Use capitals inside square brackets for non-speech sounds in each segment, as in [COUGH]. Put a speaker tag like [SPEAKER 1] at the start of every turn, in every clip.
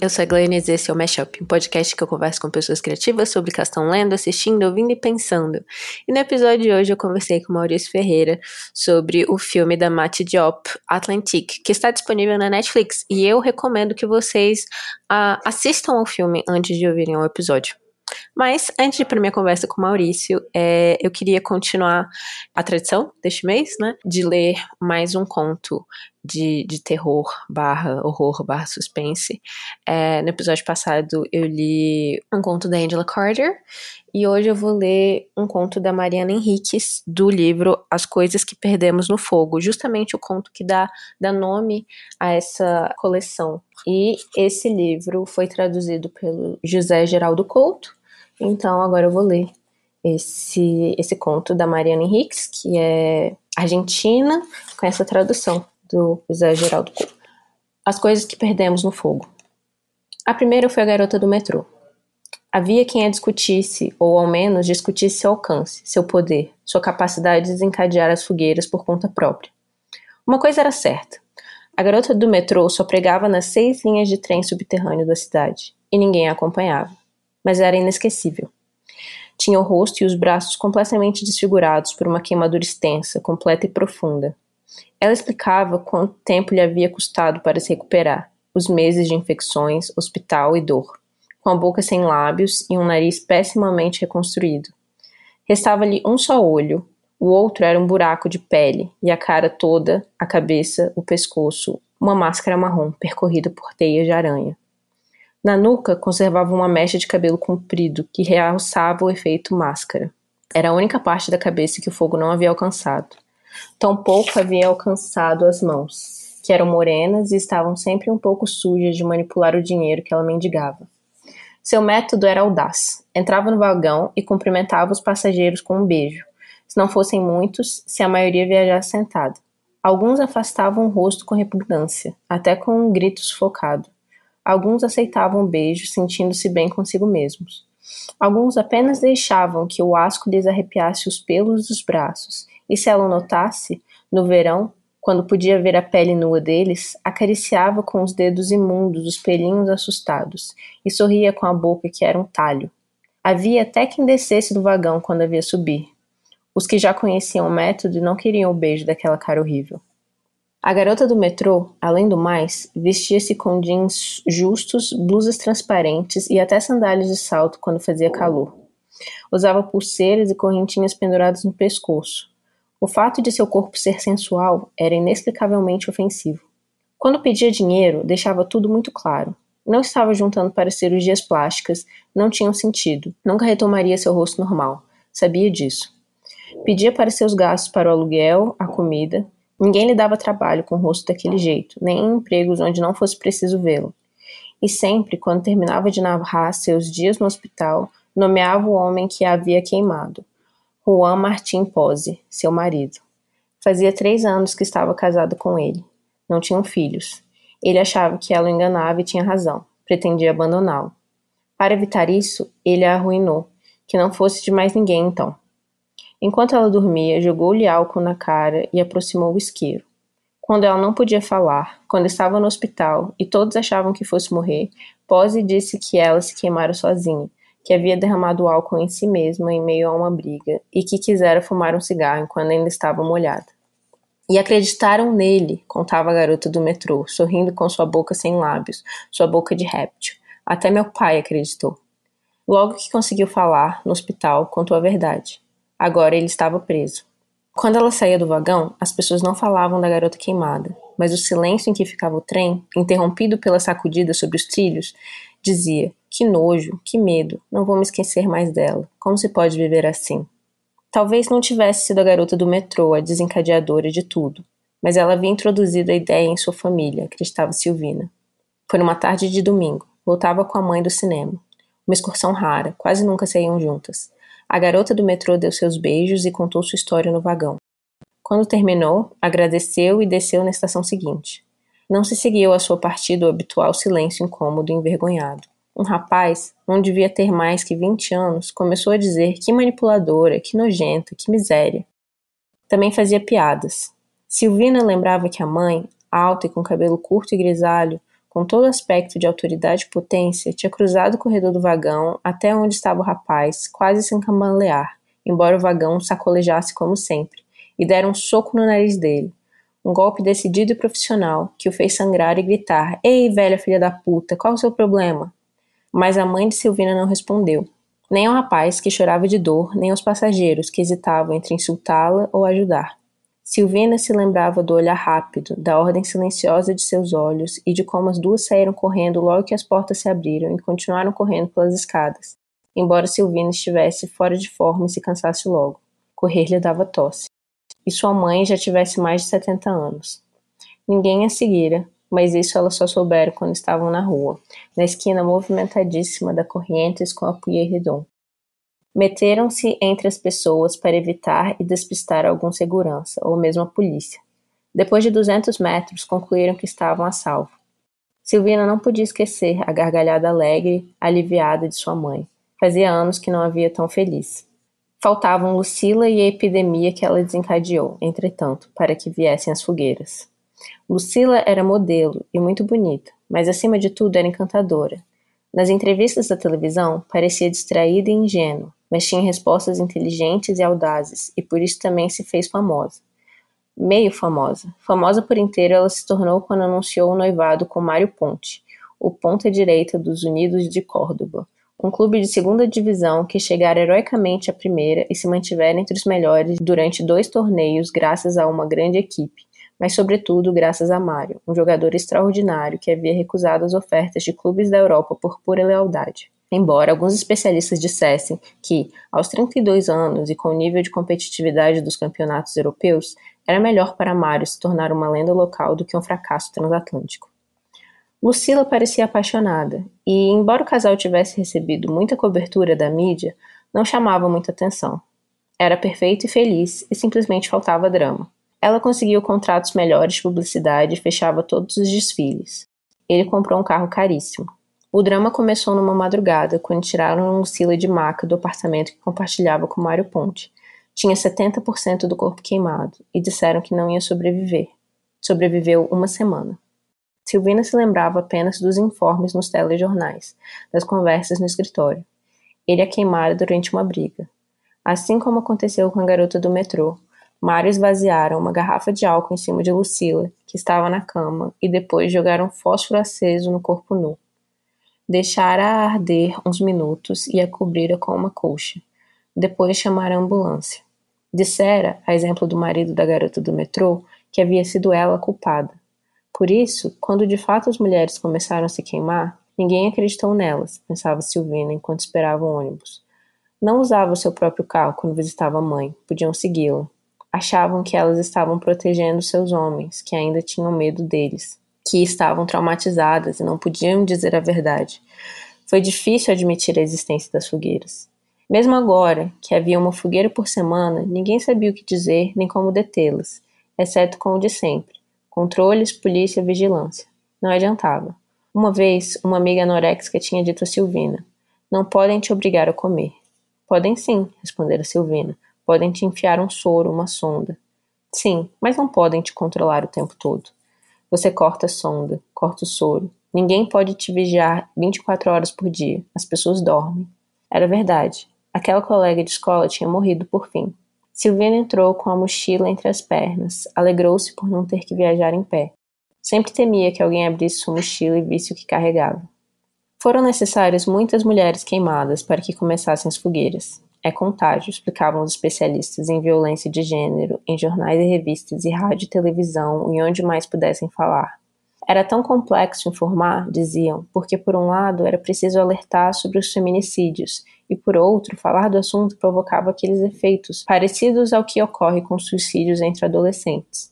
[SPEAKER 1] eu sou a Glennis e esse é o Mashup, um podcast que eu converso com pessoas criativas sobre o que estão lendo, assistindo, ouvindo e pensando. E no episódio de hoje eu conversei com Maurício Ferreira sobre o filme da Mati Diop, Atlantic, que está disponível na Netflix. E eu recomendo que vocês uh, assistam ao filme antes de ouvirem o episódio. Mas, antes de ir para minha conversa com o Maurício, é, eu queria continuar a tradição deste mês, né? De ler mais um conto de, de terror barra horror barra suspense. É, no episódio passado eu li um conto da Angela Carter e hoje eu vou ler um conto da Mariana Henriques do livro As Coisas que Perdemos no Fogo, justamente o conto que dá, dá nome a essa coleção. E esse livro foi traduzido pelo José Geraldo Couto, então agora eu vou ler esse, esse conto da Mariana Henriques, que é argentina, com essa tradução do José Geraldo Couto. As coisas que perdemos no fogo. A primeira foi a garota do metrô. Havia quem a discutisse, ou ao menos discutisse seu alcance, seu poder, sua capacidade de desencadear as fogueiras por conta própria. Uma coisa era certa: a garota do metrô só pregava nas seis linhas de trem subterrâneo da cidade, e ninguém a acompanhava. Mas era inesquecível. Tinha o rosto e os braços completamente desfigurados por uma queimadura extensa, completa e profunda, ela explicava quanto tempo lhe havia custado para se recuperar, os meses de infecções, hospital e dor, com a boca sem lábios e um nariz pessimamente reconstruído. Restava-lhe um só olho, o outro era um buraco de pele, e a cara toda, a cabeça, o pescoço, uma máscara marrom percorrida por teias de aranha. Na nuca conservava uma mecha de cabelo comprido que realçava o efeito máscara. Era a única parte da cabeça que o fogo não havia alcançado. Tampouco havia alcançado as mãos, que eram morenas e estavam sempre um pouco sujas de manipular o dinheiro que ela mendigava. Seu método era audaz. Entrava no vagão e cumprimentava os passageiros com um beijo. Se não fossem muitos, se a maioria viajasse sentada. Alguns afastavam o rosto com repugnância, até com um grito sufocado. Alguns aceitavam o beijo, sentindo-se bem consigo mesmos. Alguns apenas deixavam que o asco lhes arrepiasse os pelos dos braços e se ela o notasse, no verão, quando podia ver a pele nua deles, acariciava com os dedos imundos os pelinhos assustados e sorria com a boca que era um talho. Havia até quem descesse do vagão quando havia subir. Os que já conheciam o método não queriam o beijo daquela cara horrível. A garota do metrô, além do mais, vestia-se com jeans justos, blusas transparentes e até sandálias de salto quando fazia calor. Usava pulseiras e correntinhas penduradas no pescoço, o fato de seu corpo ser sensual era inexplicavelmente ofensivo. Quando pedia dinheiro, deixava tudo muito claro. Não estava juntando para cirurgias plásticas, não tinham sentido, nunca retomaria seu rosto normal. Sabia disso. Pedia para seus gastos para o aluguel, a comida. Ninguém lhe dava trabalho com o rosto daquele jeito, nem em empregos onde não fosse preciso vê-lo. E sempre, quando terminava de narrar seus dias no hospital, nomeava o homem que a havia queimado. Juan Martim Pose, seu marido. Fazia três anos que estava casado com ele. Não tinham filhos. Ele achava que ela o enganava e tinha razão. Pretendia abandoná-lo. Para evitar isso, ele a arruinou. Que não fosse de mais ninguém, então. Enquanto ela dormia, jogou-lhe álcool na cara e aproximou o isqueiro. Quando ela não podia falar, quando estava no hospital e todos achavam que fosse morrer, Pose disse que ela se queimara sozinha que havia derramado álcool em si mesma em meio a uma briga e que quisera fumar um cigarro enquanto ainda estava molhada. E acreditaram nele, contava a garota do metrô, sorrindo com sua boca sem lábios, sua boca de réptil. Até meu pai acreditou. Logo que conseguiu falar, no hospital, contou a verdade. Agora ele estava preso. Quando ela saía do vagão, as pessoas não falavam da garota queimada, mas o silêncio em que ficava o trem, interrompido pela sacudida sobre os trilhos, dizia: Que nojo, que medo, não vou me esquecer mais dela. Como se pode viver assim? Talvez não tivesse sido a garota do metrô a desencadeadora de tudo, mas ela havia introduzido a ideia em sua família, acreditava Silvina. Foi numa tarde de domingo. Voltava com a mãe do cinema. Uma excursão rara, quase nunca saíam juntas. A garota do metrô deu seus beijos e contou sua história no vagão. Quando terminou, agradeceu e desceu na estação seguinte. Não se seguiu a sua partida o habitual silêncio incômodo e envergonhado. Um rapaz, não devia ter mais que vinte anos, começou a dizer que manipuladora, que nojenta, que miséria. Também fazia piadas. Silvina lembrava que a mãe, alta e com cabelo curto e grisalho, com todo aspecto de autoridade e potência, tinha cruzado o corredor do vagão até onde estava o rapaz, quase sem cambalear, embora o vagão sacolejasse como sempre, e dera um soco no nariz dele. Um golpe decidido e profissional que o fez sangrar e gritar: Ei, velha filha da puta, qual o seu problema? Mas a mãe de Silvina não respondeu. Nem ao rapaz, que chorava de dor, nem aos passageiros, que hesitavam entre insultá-la ou ajudar. Silvina se lembrava do olhar rápido, da ordem silenciosa de seus olhos e de como as duas saíram correndo logo que as portas se abriram e continuaram correndo pelas escadas, embora Silvina estivesse fora de forma e se cansasse logo. Correr lhe dava tosse. E sua mãe já tivesse mais de 70 anos. Ninguém a seguira, mas isso elas só souberam quando estavam na rua, na esquina movimentadíssima da Corrientes com a Pueyrredon. Meteram-se entre as pessoas para evitar e despistar algum segurança, ou mesmo a polícia. Depois de duzentos metros, concluíram que estavam a salvo. Silvina não podia esquecer a gargalhada alegre, aliviada de sua mãe. Fazia anos que não havia tão feliz. Faltavam Lucila e a epidemia que ela desencadeou, entretanto, para que viessem as fogueiras. Lucila era modelo e muito bonita, mas acima de tudo era encantadora. Nas entrevistas da televisão, parecia distraída e ingênua, mas tinha respostas inteligentes e audazes, e por isso também se fez famosa. Meio famosa. Famosa por inteiro ela se tornou quando anunciou o noivado com Mário Ponte, o ponta-direita dos Unidos de Córdoba, um clube de segunda divisão que chegara heroicamente à primeira e se mantivera entre os melhores durante dois torneios graças a uma grande equipe, mas sobretudo graças a Mário, um jogador extraordinário que havia recusado as ofertas de clubes da Europa por pura lealdade. Embora alguns especialistas dissessem que, aos 32 anos e com o nível de competitividade dos campeonatos europeus, era melhor para Mário se tornar uma lenda local do que um fracasso transatlântico. Lucila parecia apaixonada, e, embora o casal tivesse recebido muita cobertura da mídia, não chamava muita atenção. Era perfeito e feliz, e simplesmente faltava drama. Ela conseguiu contratos melhores de publicidade e fechava todos os desfiles. Ele comprou um carro caríssimo. O drama começou numa madrugada, quando tiraram Lucila de maca do apartamento que compartilhava com Mário Ponte. Tinha 70% do corpo queimado e disseram que não ia sobreviver. Sobreviveu uma semana. Silvina se lembrava apenas dos informes nos telejornais, das conversas no escritório. Ele a queimara durante uma briga. Assim como aconteceu com a garota do metrô, Mário esvaziaram uma garrafa de álcool em cima de Lucila, que estava na cama, e depois jogaram fósforo aceso no corpo nu. Deixara-a arder uns minutos e a cobrira com uma colcha. Depois chamara a ambulância. Dissera, a exemplo do marido da garota do metrô, que havia sido ela culpada. Por isso, quando de fato as mulheres começaram a se queimar, ninguém acreditou nelas, pensava Silvina enquanto esperava o ônibus. Não usava o seu próprio carro quando visitava a mãe, podiam segui-la. Achavam que elas estavam protegendo seus homens, que ainda tinham medo deles que estavam traumatizadas e não podiam dizer a verdade. Foi difícil admitir a existência das fogueiras. Mesmo agora, que havia uma fogueira por semana, ninguém sabia o que dizer nem como detê-las, exceto com o de sempre: controles, polícia, vigilância. Não adiantava. Uma vez, uma amiga anoréxica tinha dito a Silvina: Não podem te obrigar a comer. Podem sim, respondera Silvina. Podem te enfiar um soro, uma sonda. Sim, mas não podem te controlar o tempo todo. Você corta a sonda, corta o soro. Ninguém pode te vigiar 24 horas por dia. As pessoas dormem. Era verdade. Aquela colega de escola tinha morrido por fim. Silvina entrou com a mochila entre as pernas. Alegrou-se por não ter que viajar em pé. Sempre temia que alguém abrisse sua mochila e visse o que carregava. Foram necessárias muitas mulheres queimadas para que começassem as fogueiras. É contágio, explicavam os especialistas em violência de gênero, em jornais e revistas e rádio e televisão e onde mais pudessem falar. Era tão complexo informar, diziam, porque por um lado era preciso alertar sobre os feminicídios e por outro, falar do assunto provocava aqueles efeitos parecidos ao que ocorre com suicídios entre adolescentes.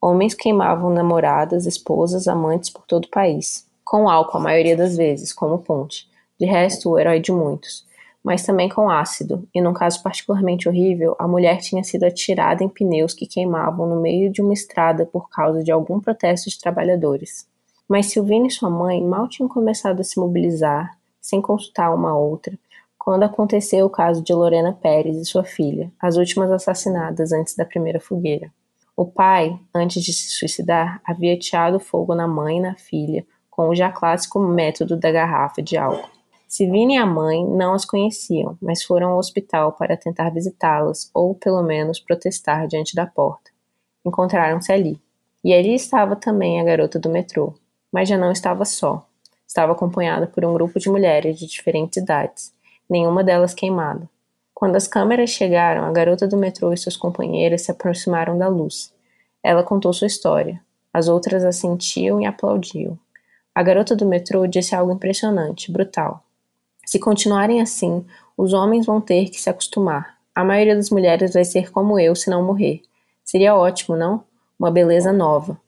[SPEAKER 1] Homens queimavam namoradas, esposas, amantes por todo o país, com álcool a maioria das vezes, como ponte. De resto, o herói de muitos mas também com ácido, e num caso particularmente horrível, a mulher tinha sido atirada em pneus que queimavam no meio de uma estrada por causa de algum protesto de trabalhadores. Mas Silvina e sua mãe mal tinham começado a se mobilizar, sem consultar uma outra, quando aconteceu o caso de Lorena Pérez e sua filha, as últimas assassinadas antes da primeira fogueira. O pai, antes de se suicidar, havia ateado fogo na mãe e na filha, com o já clássico método da garrafa de álcool. Sivine e a mãe não as conheciam, mas foram ao hospital para tentar visitá-las ou, pelo menos, protestar diante da porta. Encontraram-se ali. E ali estava também a garota do metrô, mas já não estava só. Estava acompanhada por um grupo de mulheres de diferentes idades, nenhuma delas queimada. Quando as câmeras chegaram, a garota do metrô e suas companheiras se aproximaram da luz. Ela contou sua história. As outras assentiam e aplaudiam. A garota do metrô disse algo impressionante, brutal. Se continuarem assim, os homens vão ter que se acostumar. A maioria das mulheres vai ser como eu se não morrer. Seria ótimo, não? Uma beleza nova.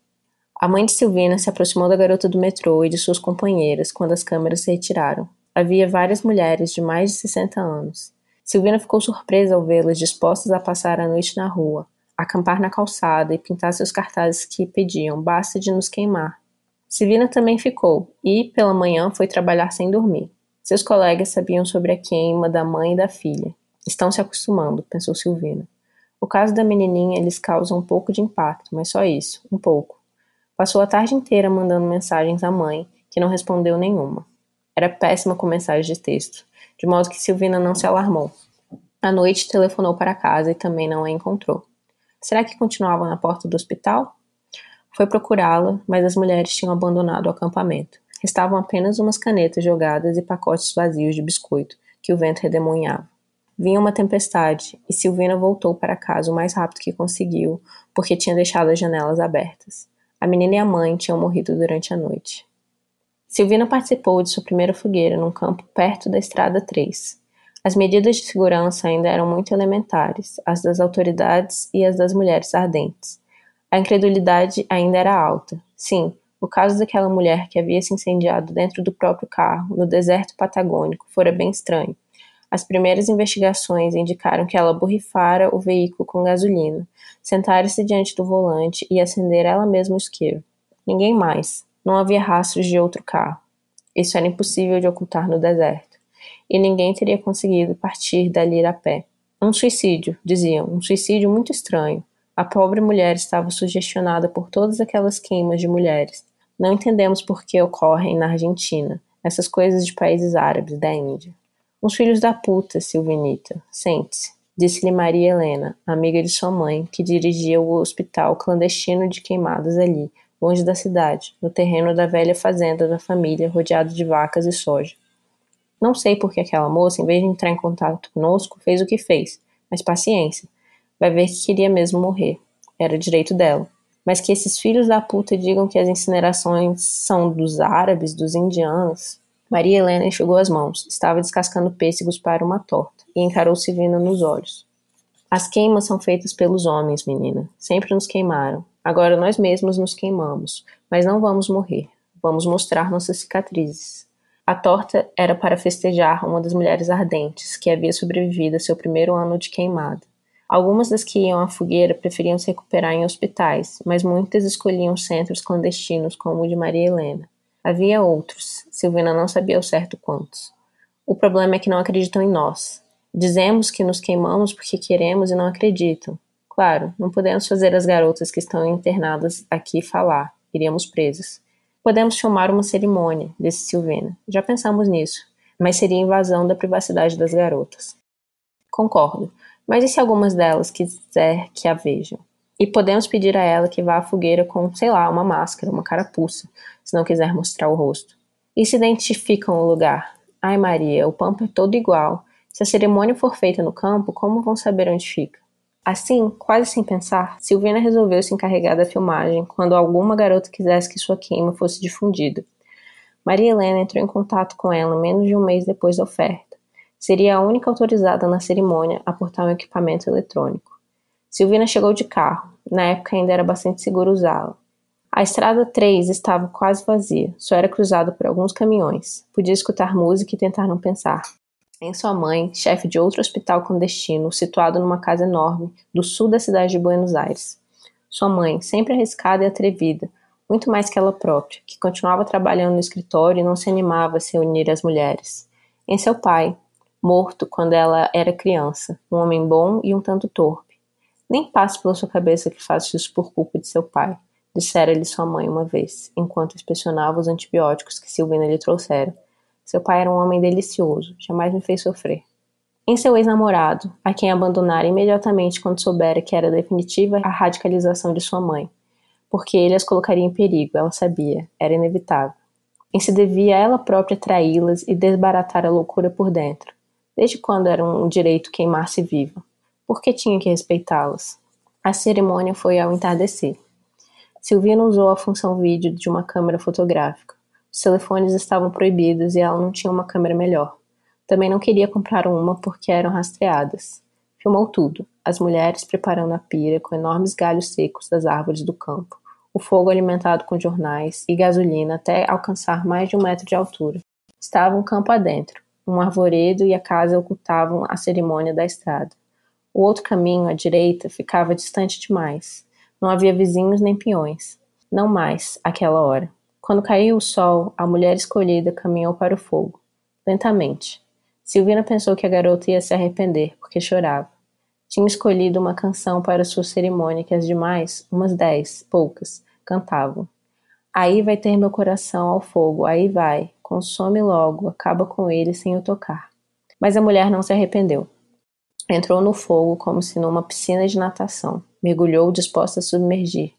[SPEAKER 1] A mãe de Silvina se aproximou da garota do metrô e de suas companheiras quando as câmeras se retiraram. Havia várias mulheres de mais de 60 anos. Silvina ficou surpresa ao vê-las dispostas a passar a noite na rua, acampar na calçada e pintar seus cartazes que pediam basta de nos queimar. Silvina também ficou e, pela manhã, foi trabalhar sem dormir. Seus colegas sabiam sobre a queima da mãe e da filha. Estão se acostumando, pensou Silvina. O caso da menininha lhes causa um pouco de impacto, mas só isso, um pouco. Passou a tarde inteira mandando mensagens à mãe, que não respondeu nenhuma. Era péssima com mensagens de texto, de modo que Silvina não se alarmou. À noite telefonou para casa e também não a encontrou. Será que continuava na porta do hospital? Foi procurá-la, mas as mulheres tinham abandonado o acampamento. Restavam apenas umas canetas jogadas e pacotes vazios de biscoito, que o vento redemoinhava. Vinha uma tempestade, e Silvina voltou para casa o mais rápido que conseguiu, porque tinha deixado as janelas abertas. A menina e a mãe tinham morrido durante a noite. Silvina participou de sua primeira fogueira num campo perto da Estrada 3. As medidas de segurança ainda eram muito elementares, as das autoridades e as das mulheres ardentes. A incredulidade ainda era alta. Sim, o caso daquela mulher que havia se incendiado dentro do próprio carro, no deserto patagônico, fora bem estranho. As primeiras investigações indicaram que ela borrifara o veículo com gasolina, sentara-se diante do volante e acendera ela mesma o isqueiro. Ninguém mais. Não havia rastros de outro carro. Isso era impossível de ocultar no deserto. E ninguém teria conseguido partir dali a pé. Um suicídio, diziam, um suicídio muito estranho. A pobre mulher estava sugestionada por todas aquelas queimas de mulheres, não entendemos por que ocorrem na Argentina, essas coisas de países árabes, da Índia. Uns filhos da puta, Silvinita. Sente-se, disse-lhe Maria Helena, amiga de sua mãe, que dirigia o hospital clandestino de queimadas ali, longe da cidade, no terreno da velha fazenda da família, rodeado de vacas e soja. Não sei por que aquela moça, em vez de entrar em contato conosco, fez o que fez, mas paciência. Vai ver que queria mesmo morrer. Era direito dela mas que esses filhos da puta digam que as incinerações são dos árabes, dos indianos. Maria Helena enxugou as mãos, estava descascando pêssegos para uma torta, e encarou Silvina nos olhos. As queimas são feitas pelos homens, menina. Sempre nos queimaram. Agora nós mesmos nos queimamos, mas não vamos morrer. Vamos mostrar nossas cicatrizes. A torta era para festejar uma das mulheres ardentes que havia sobrevivido a seu primeiro ano de queimada. Algumas das que iam à fogueira preferiam se recuperar em hospitais, mas muitas escolhiam centros clandestinos como o de Maria Helena. Havia outros, Silvina não sabia ao certo quantos. O problema é que não acreditam em nós. Dizemos que nos queimamos porque queremos e não acreditam. Claro, não podemos fazer as garotas que estão internadas aqui falar, iríamos presas. Podemos chamar uma cerimônia, disse Silvina. Já pensamos nisso, mas seria invasão da privacidade das garotas. Concordo. Mas e se algumas delas quiser que a vejam? E podemos pedir a ela que vá à fogueira com, sei lá, uma máscara, uma carapuça, se não quiser mostrar o rosto. E se identificam o lugar? Ai Maria, o pampo é todo igual. Se a cerimônia for feita no campo, como vão saber onde fica? Assim, quase sem pensar, Silvina resolveu se encarregar da filmagem quando alguma garota quisesse que sua queima fosse difundida. Maria Helena entrou em contato com ela menos de um mês depois da oferta. Seria a única autorizada na cerimônia a portar um equipamento eletrônico. Silvina chegou de carro, na época ainda era bastante seguro usá-la. A estrada 3 estava quase vazia, só era cruzada por alguns caminhões. Podia escutar música e tentar não pensar. Em sua mãe, chefe de outro hospital clandestino, situado numa casa enorme do sul da cidade de Buenos Aires. Sua mãe, sempre arriscada e atrevida, muito mais que ela própria, que continuava trabalhando no escritório e não se animava a se unir às mulheres. Em seu pai, morto quando ela era criança, um homem bom e um tanto torpe. Nem passe pela sua cabeça que faça isso por culpa de seu pai. dissera-lhe sua mãe uma vez, enquanto inspecionava os antibióticos que Silvina lhe trouxera. Seu pai era um homem delicioso, jamais me fez sofrer. Em seu ex-namorado, a quem abandonara imediatamente quando soubera que era definitiva a radicalização de sua mãe, porque ele as colocaria em perigo, ela sabia, era inevitável. Em se devia a ela própria traí-las e desbaratar a loucura por dentro. Desde quando era um direito queimar-se viva? Por que tinha que respeitá-las? A cerimônia foi ao entardecer. Silvina usou a função vídeo de uma câmera fotográfica. Os telefones estavam proibidos e ela não tinha uma câmera melhor. Também não queria comprar uma porque eram rastreadas. Filmou tudo: as mulheres preparando a pira com enormes galhos secos das árvores do campo, o fogo alimentado com jornais e gasolina até alcançar mais de um metro de altura. Estava um campo adentro. Um arvoredo e a casa ocultavam a cerimônia da estrada. O outro caminho, à direita, ficava distante demais. Não havia vizinhos nem peões. Não mais, àquela hora. Quando caiu o sol, a mulher escolhida caminhou para o fogo. Lentamente. Silvina pensou que a garota ia se arrepender, porque chorava. Tinha escolhido uma canção para sua cerimônia que as demais, umas dez, poucas, cantavam. Aí vai ter meu coração ao fogo, aí vai, consome logo, acaba com ele sem o tocar. Mas a mulher não se arrependeu. Entrou no fogo como se numa piscina de natação. Mergulhou disposta a submergir.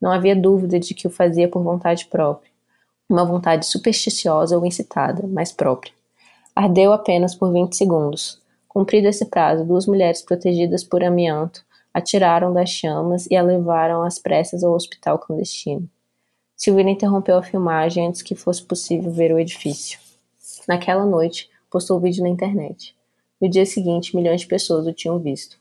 [SPEAKER 1] Não havia dúvida de que o fazia por vontade própria. Uma vontade supersticiosa ou incitada, mas própria. Ardeu apenas por vinte segundos. Cumprido esse prazo, duas mulheres protegidas por amianto atiraram das chamas e a levaram às pressas ao hospital clandestino. Silvina interrompeu a filmagem antes que fosse possível ver o edifício. Naquela noite, postou o vídeo na internet. No dia seguinte, milhões de pessoas o tinham visto.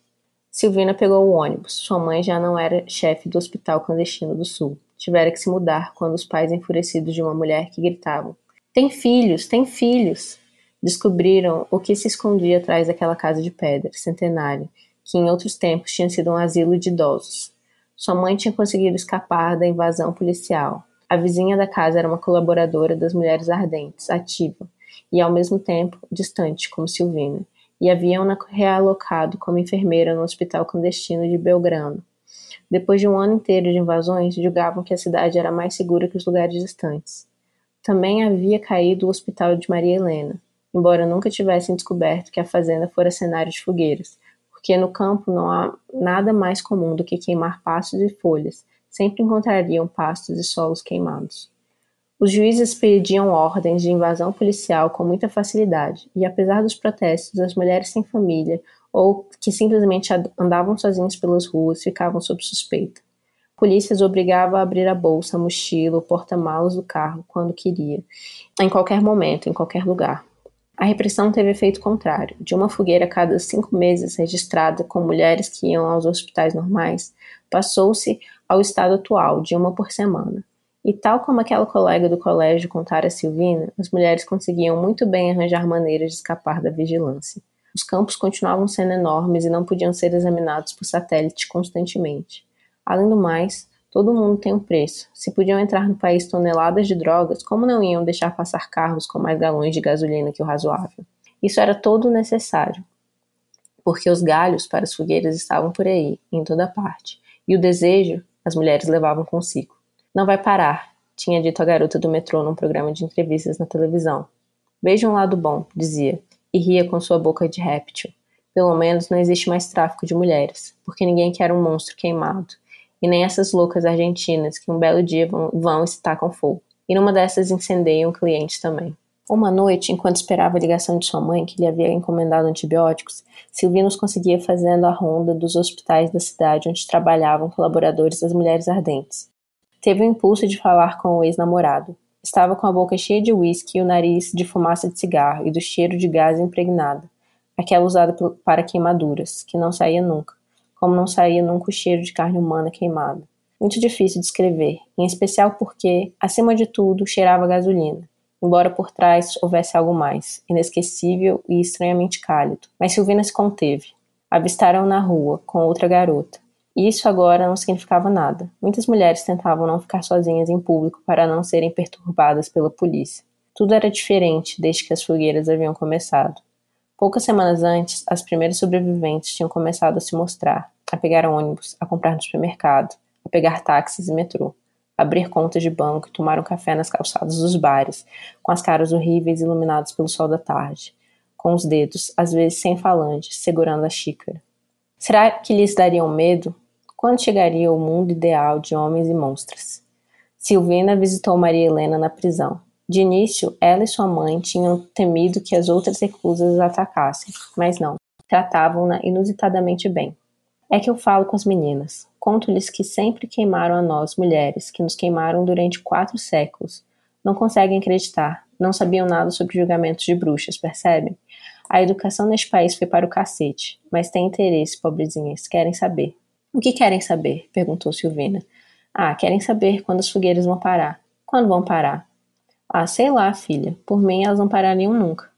[SPEAKER 1] Silvina pegou o ônibus. Sua mãe já não era chefe do hospital clandestino do sul. Tivera que se mudar quando os pais enfurecidos de uma mulher que gritavam: Tem filhos, tem filhos! Descobriram o que se escondia atrás daquela casa de pedra, centenária, que em outros tempos tinha sido um asilo de idosos. Sua mãe tinha conseguido escapar da invasão policial. A vizinha da casa era uma colaboradora das Mulheres Ardentes, ativa, e ao mesmo tempo distante, como Silvina e haviam-na realocado como enfermeira no hospital clandestino de Belgrano. Depois de um ano inteiro de invasões, julgavam que a cidade era mais segura que os lugares distantes. Também havia caído o hospital de Maria Helena, embora nunca tivessem descoberto que a fazenda fora cenário de fogueiras, porque no campo não há nada mais comum do que queimar pastos e folhas, sempre encontrariam pastos e solos queimados. Os juízes pediam ordens de invasão policial com muita facilidade, e apesar dos protestos, as mulheres sem família ou que simplesmente andavam sozinhas pelas ruas ficavam sob suspeita. A polícia as obrigava a abrir a bolsa, a mochila, o porta-malas do carro quando queria, em qualquer momento, em qualquer lugar. A repressão teve efeito contrário. De uma fogueira a cada cinco meses registrada com mulheres que iam aos hospitais normais, passou-se ao estado atual, de uma por semana. E tal como aquela colega do colégio contara a Silvina, as mulheres conseguiam muito bem arranjar maneiras de escapar da vigilância. Os campos continuavam sendo enormes e não podiam ser examinados por satélite constantemente. Além do mais, todo mundo tem um preço. Se podiam entrar no país toneladas de drogas, como não iam deixar passar carros com mais galões de gasolina que o razoável? Isso era todo necessário, porque os galhos para as fogueiras estavam por aí, em toda parte, e o desejo as mulheres levavam consigo. Não vai parar, tinha dito a garota do metrô num programa de entrevistas na televisão. Veja um lado bom, dizia, e ria com sua boca de réptil. Pelo menos não existe mais tráfico de mulheres, porque ninguém quer um monstro queimado. E nem essas loucas argentinas que um belo dia vão, vão e se tacam fogo. E numa dessas incendeiam clientes também. Uma noite, enquanto esperava a ligação de sua mãe, que lhe havia encomendado antibióticos, Silvinos conseguia fazendo a ronda dos hospitais da cidade onde trabalhavam colaboradores das Mulheres Ardentes. Teve o impulso de falar com o ex-namorado. Estava com a boca cheia de uísque e o nariz de fumaça de cigarro e do cheiro de gás impregnado, aquela usada para queimaduras, que não saía nunca, como não saía nunca o cheiro de carne humana queimada. Muito difícil de escrever, em especial porque, acima de tudo, cheirava gasolina, embora por trás houvesse algo mais, inesquecível e estranhamente cálido. Mas Silvina se conteve. Avistaram na rua, com outra garota. E isso agora não significava nada. Muitas mulheres tentavam não ficar sozinhas em público para não serem perturbadas pela polícia. Tudo era diferente desde que as fogueiras haviam começado. Poucas semanas antes, as primeiras sobreviventes tinham começado a se mostrar, a pegar ônibus, a comprar no supermercado, a pegar táxis e metrô. Abrir contas de banco e tomar um café nas calçadas dos bares, com as caras horríveis iluminadas pelo sol da tarde, com os dedos, às vezes sem falanges, segurando a xícara. Será que lhes dariam medo? Quando chegaria o mundo ideal de homens e monstros? Silvina visitou Maria Helena na prisão. De início, ela e sua mãe tinham temido que as outras reclusas a atacassem, mas não. Tratavam-na inusitadamente bem. É que eu falo com as meninas. Conto-lhes que sempre queimaram a nós, mulheres, que nos queimaram durante quatro séculos. Não conseguem acreditar. Não sabiam nada sobre julgamentos de bruxas, percebem? A educação neste país foi para o cacete. Mas tem interesse, pobrezinhas. Querem saber. O que querem saber? perguntou Silvina. Ah, querem saber quando as fogueiras vão parar. Quando vão parar? Ah, sei lá, filha. Por mim, elas não parariam nunca.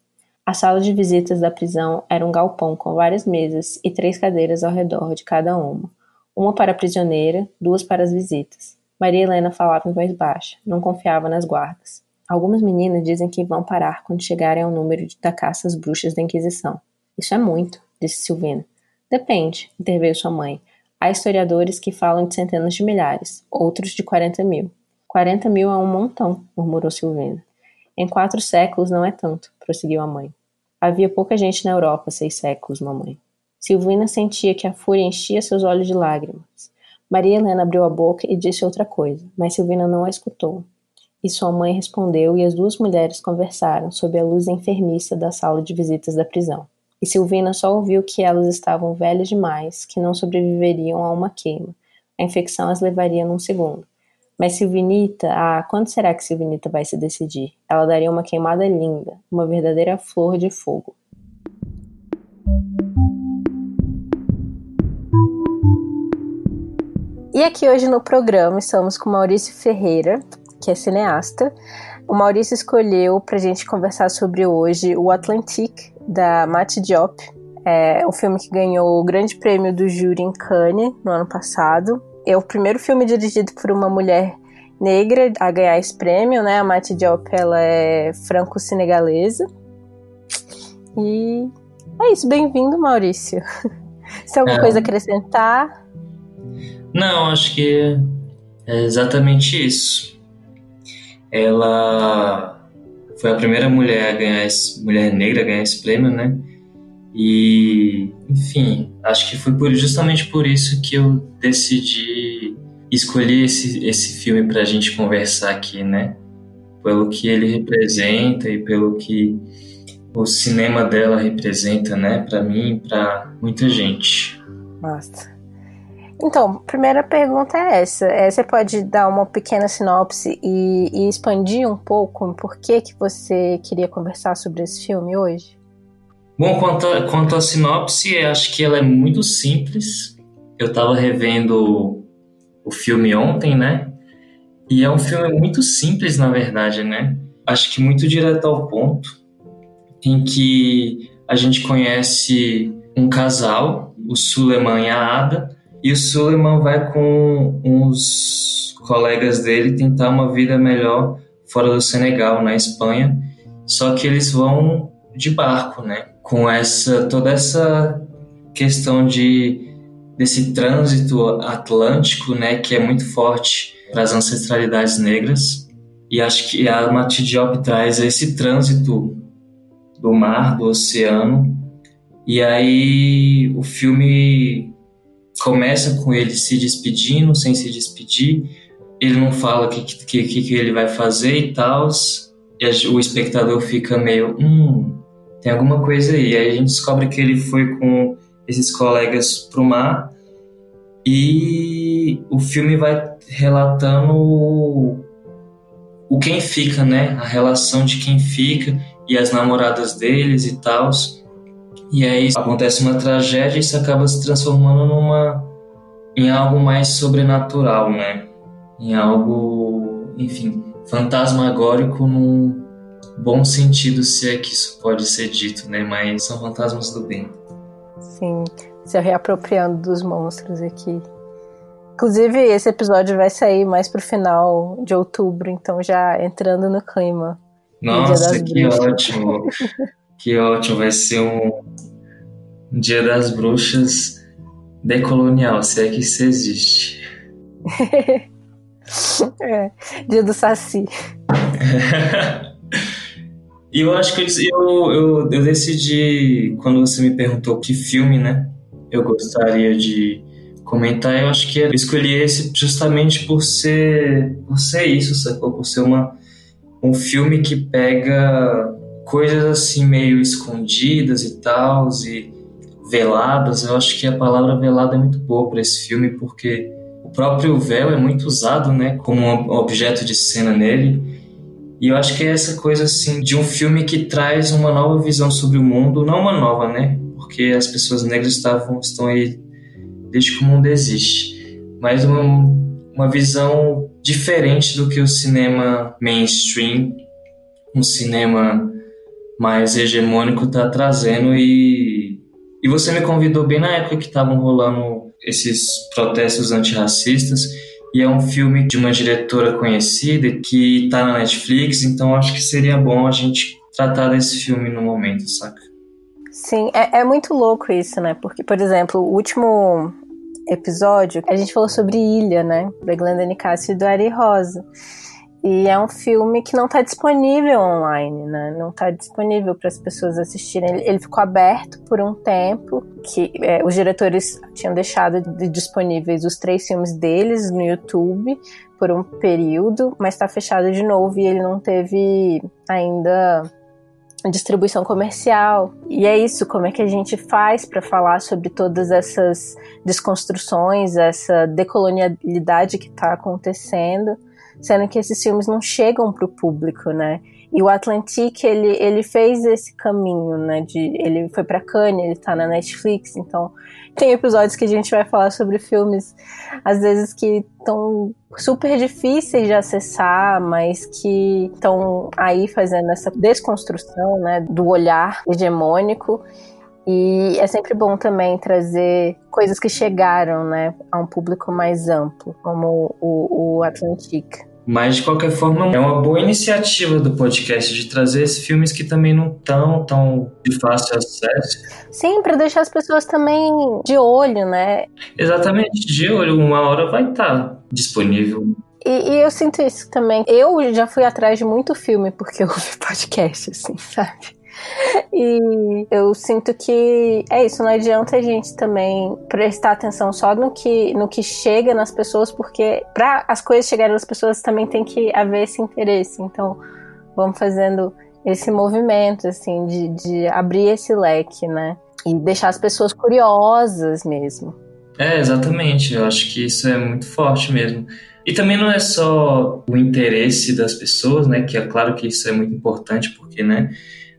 [SPEAKER 1] A sala de visitas da prisão era um galpão com várias mesas e três cadeiras ao redor de cada uma. Uma para a prisioneira, duas para as visitas. Maria Helena falava em voz baixa, não confiava nas guardas. Algumas meninas dizem que vão parar quando chegarem ao número da caça às bruxas da Inquisição. Isso é muito, disse Silvina. Depende, interveio sua mãe. Há historiadores que falam de centenas de milhares, outros de quarenta mil. Quarenta mil é um montão, murmurou Silvina. Em quatro séculos não é tanto, prosseguiu a mãe. Havia pouca gente na Europa seis séculos, mamãe. Silvina sentia que a fúria enchia seus olhos de lágrimas. Maria Helena abriu a boca e disse outra coisa, mas Silvina não a escutou. E sua mãe respondeu e as duas mulheres conversaram sob a luz enfermiça da sala de visitas da prisão. E Silvina só ouviu que elas estavam velhas demais, que não sobreviveriam a uma queima. A infecção as levaria num segundo. Mas Silvinita, ah, quando será que Silvinita vai se decidir? Ela daria uma queimada linda, uma verdadeira flor de fogo. E aqui hoje no programa estamos com Maurício Ferreira, que é cineasta. O Maurício escolheu para a gente conversar sobre hoje o Atlantique, da Mati Diop. É um filme que ganhou o grande prêmio do júri em Cannes no ano passado é o primeiro filme dirigido por uma mulher negra a ganhar esse prêmio, né? A Mati Diop, ela é franco-senegalesa. E é isso, bem-vindo, Maurício. [LAUGHS] Tem alguma é. coisa a acrescentar?
[SPEAKER 2] Não, acho que é exatamente isso. Ela foi a primeira mulher a ganhar esse, mulher negra a ganhar esse prêmio, né? E, enfim, acho que foi por, justamente por isso que eu decidi escolher esse, esse filme para a gente conversar aqui, né? Pelo que ele representa e pelo que o cinema dela representa, né? Para mim e para muita gente.
[SPEAKER 1] Basta. Então, primeira pergunta é essa. É, você pode dar uma pequena sinopse e, e expandir um pouco por que, que você queria conversar sobre esse filme hoje?
[SPEAKER 2] Bom, quanto a, quanto à sinopse, acho que ela é muito simples. Eu estava revendo o filme ontem, né? E é um filme muito simples, na verdade, né? Acho que muito direto ao ponto, em que a gente conhece um casal, o Suleiman e a Ada, e o Suleiman vai com uns colegas dele tentar uma vida melhor fora do Senegal, na Espanha. Só que eles vão de barco, né? Com essa toda essa questão de desse trânsito atlântico, né, que é muito forte para as ancestralidades negras. E acho que a Mati Diop traz esse trânsito do mar, do oceano. E aí o filme começa com ele se despedindo, sem se despedir. Ele não fala o que, que, que, ele vai fazer e tal. E o espectador fica meio, hum, tem alguma coisa aí. Aí a gente descobre que ele foi com esses colegas pro mar e o filme vai relatando o, quem fica, né? A relação de quem fica e as namoradas deles e tal. E aí acontece uma tragédia e isso acaba se transformando numa em algo mais sobrenatural, né? Em algo, enfim, fantasmagórico num, bom sentido, se é que isso pode ser dito, né? Mas são fantasmas do bem.
[SPEAKER 1] Sim, se reapropriando dos monstros aqui. Inclusive, esse episódio vai sair mais pro final de outubro, então já entrando no clima.
[SPEAKER 2] Nossa, que bruxas. ótimo! que ótimo! Vai ser um Dia das Bruxas decolonial, se é que isso existe. [LAUGHS]
[SPEAKER 1] É, dia do Saci. [LAUGHS]
[SPEAKER 2] E eu acho que eu, eu, eu decidi, quando você me perguntou que filme, né, eu gostaria de comentar, eu acho que eu escolhi esse justamente por ser, por ser isso, sacou? Por ser uma, um filme que pega coisas assim meio escondidas e tal, e veladas. Eu acho que a palavra velada é muito boa para esse filme, porque o próprio véu é muito usado, né, como um objeto de cena nele. E eu acho que é essa coisa assim de um filme que traz uma nova visão sobre o mundo, não uma nova, né? Porque as pessoas negras estavam estão aí desde que o mundo existe, mas uma, uma visão diferente do que o cinema mainstream, um cinema mais hegemônico está trazendo. E e você me convidou bem na época que estavam rolando esses protestos antirracistas e é um filme de uma diretora conhecida que está na Netflix, então acho que seria bom a gente tratar desse filme no momento, saca?
[SPEAKER 1] Sim, é, é muito louco isso, né? Porque, por exemplo, o último episódio, a gente falou sobre Ilha, né? Da Glenda Nicásio e do Ari Rosa. E é um filme que não está disponível online, né? Não está disponível para as pessoas assistirem. Ele, ele, ficou aberto por um tempo, que é, os diretores tinham deixado de disponíveis os três filmes deles no YouTube por um período, mas está fechado de novo e ele não teve ainda distribuição comercial. E é isso, como é que a gente faz para falar sobre todas essas desconstruções, essa decolonialidade que está acontecendo? Sendo que esses filmes não chegam para o público, né? E o Atlantic, ele, ele fez esse caminho, né? De, ele foi para Cannes, ele tá na Netflix, então tem episódios que a gente vai falar sobre filmes, às vezes que estão super difíceis de acessar, mas que estão aí fazendo essa desconstrução, né? Do olhar hegemônico. E é sempre bom também trazer coisas que chegaram, né, a um público mais amplo, como o, o.
[SPEAKER 2] Mas, de qualquer forma, é uma boa iniciativa do podcast de trazer esses filmes que também não estão tão de fácil acesso.
[SPEAKER 1] Sim, para deixar as pessoas também de olho, né?
[SPEAKER 2] Exatamente, de olho. Uma hora vai estar tá disponível.
[SPEAKER 1] E, e, eu sinto isso também. Eu já fui atrás de muito filme porque eu ouvi podcast, assim, sabe? [LAUGHS] E eu sinto que é isso, não adianta a gente também prestar atenção só no que, no que chega nas pessoas, porque para as coisas chegarem nas pessoas também tem que haver esse interesse. Então, vamos fazendo esse movimento, assim, de, de abrir esse leque, né? E deixar as pessoas curiosas mesmo.
[SPEAKER 2] É, exatamente. Eu acho que isso é muito forte mesmo. E também não é só o interesse das pessoas, né? Que é claro que isso é muito importante, porque, né?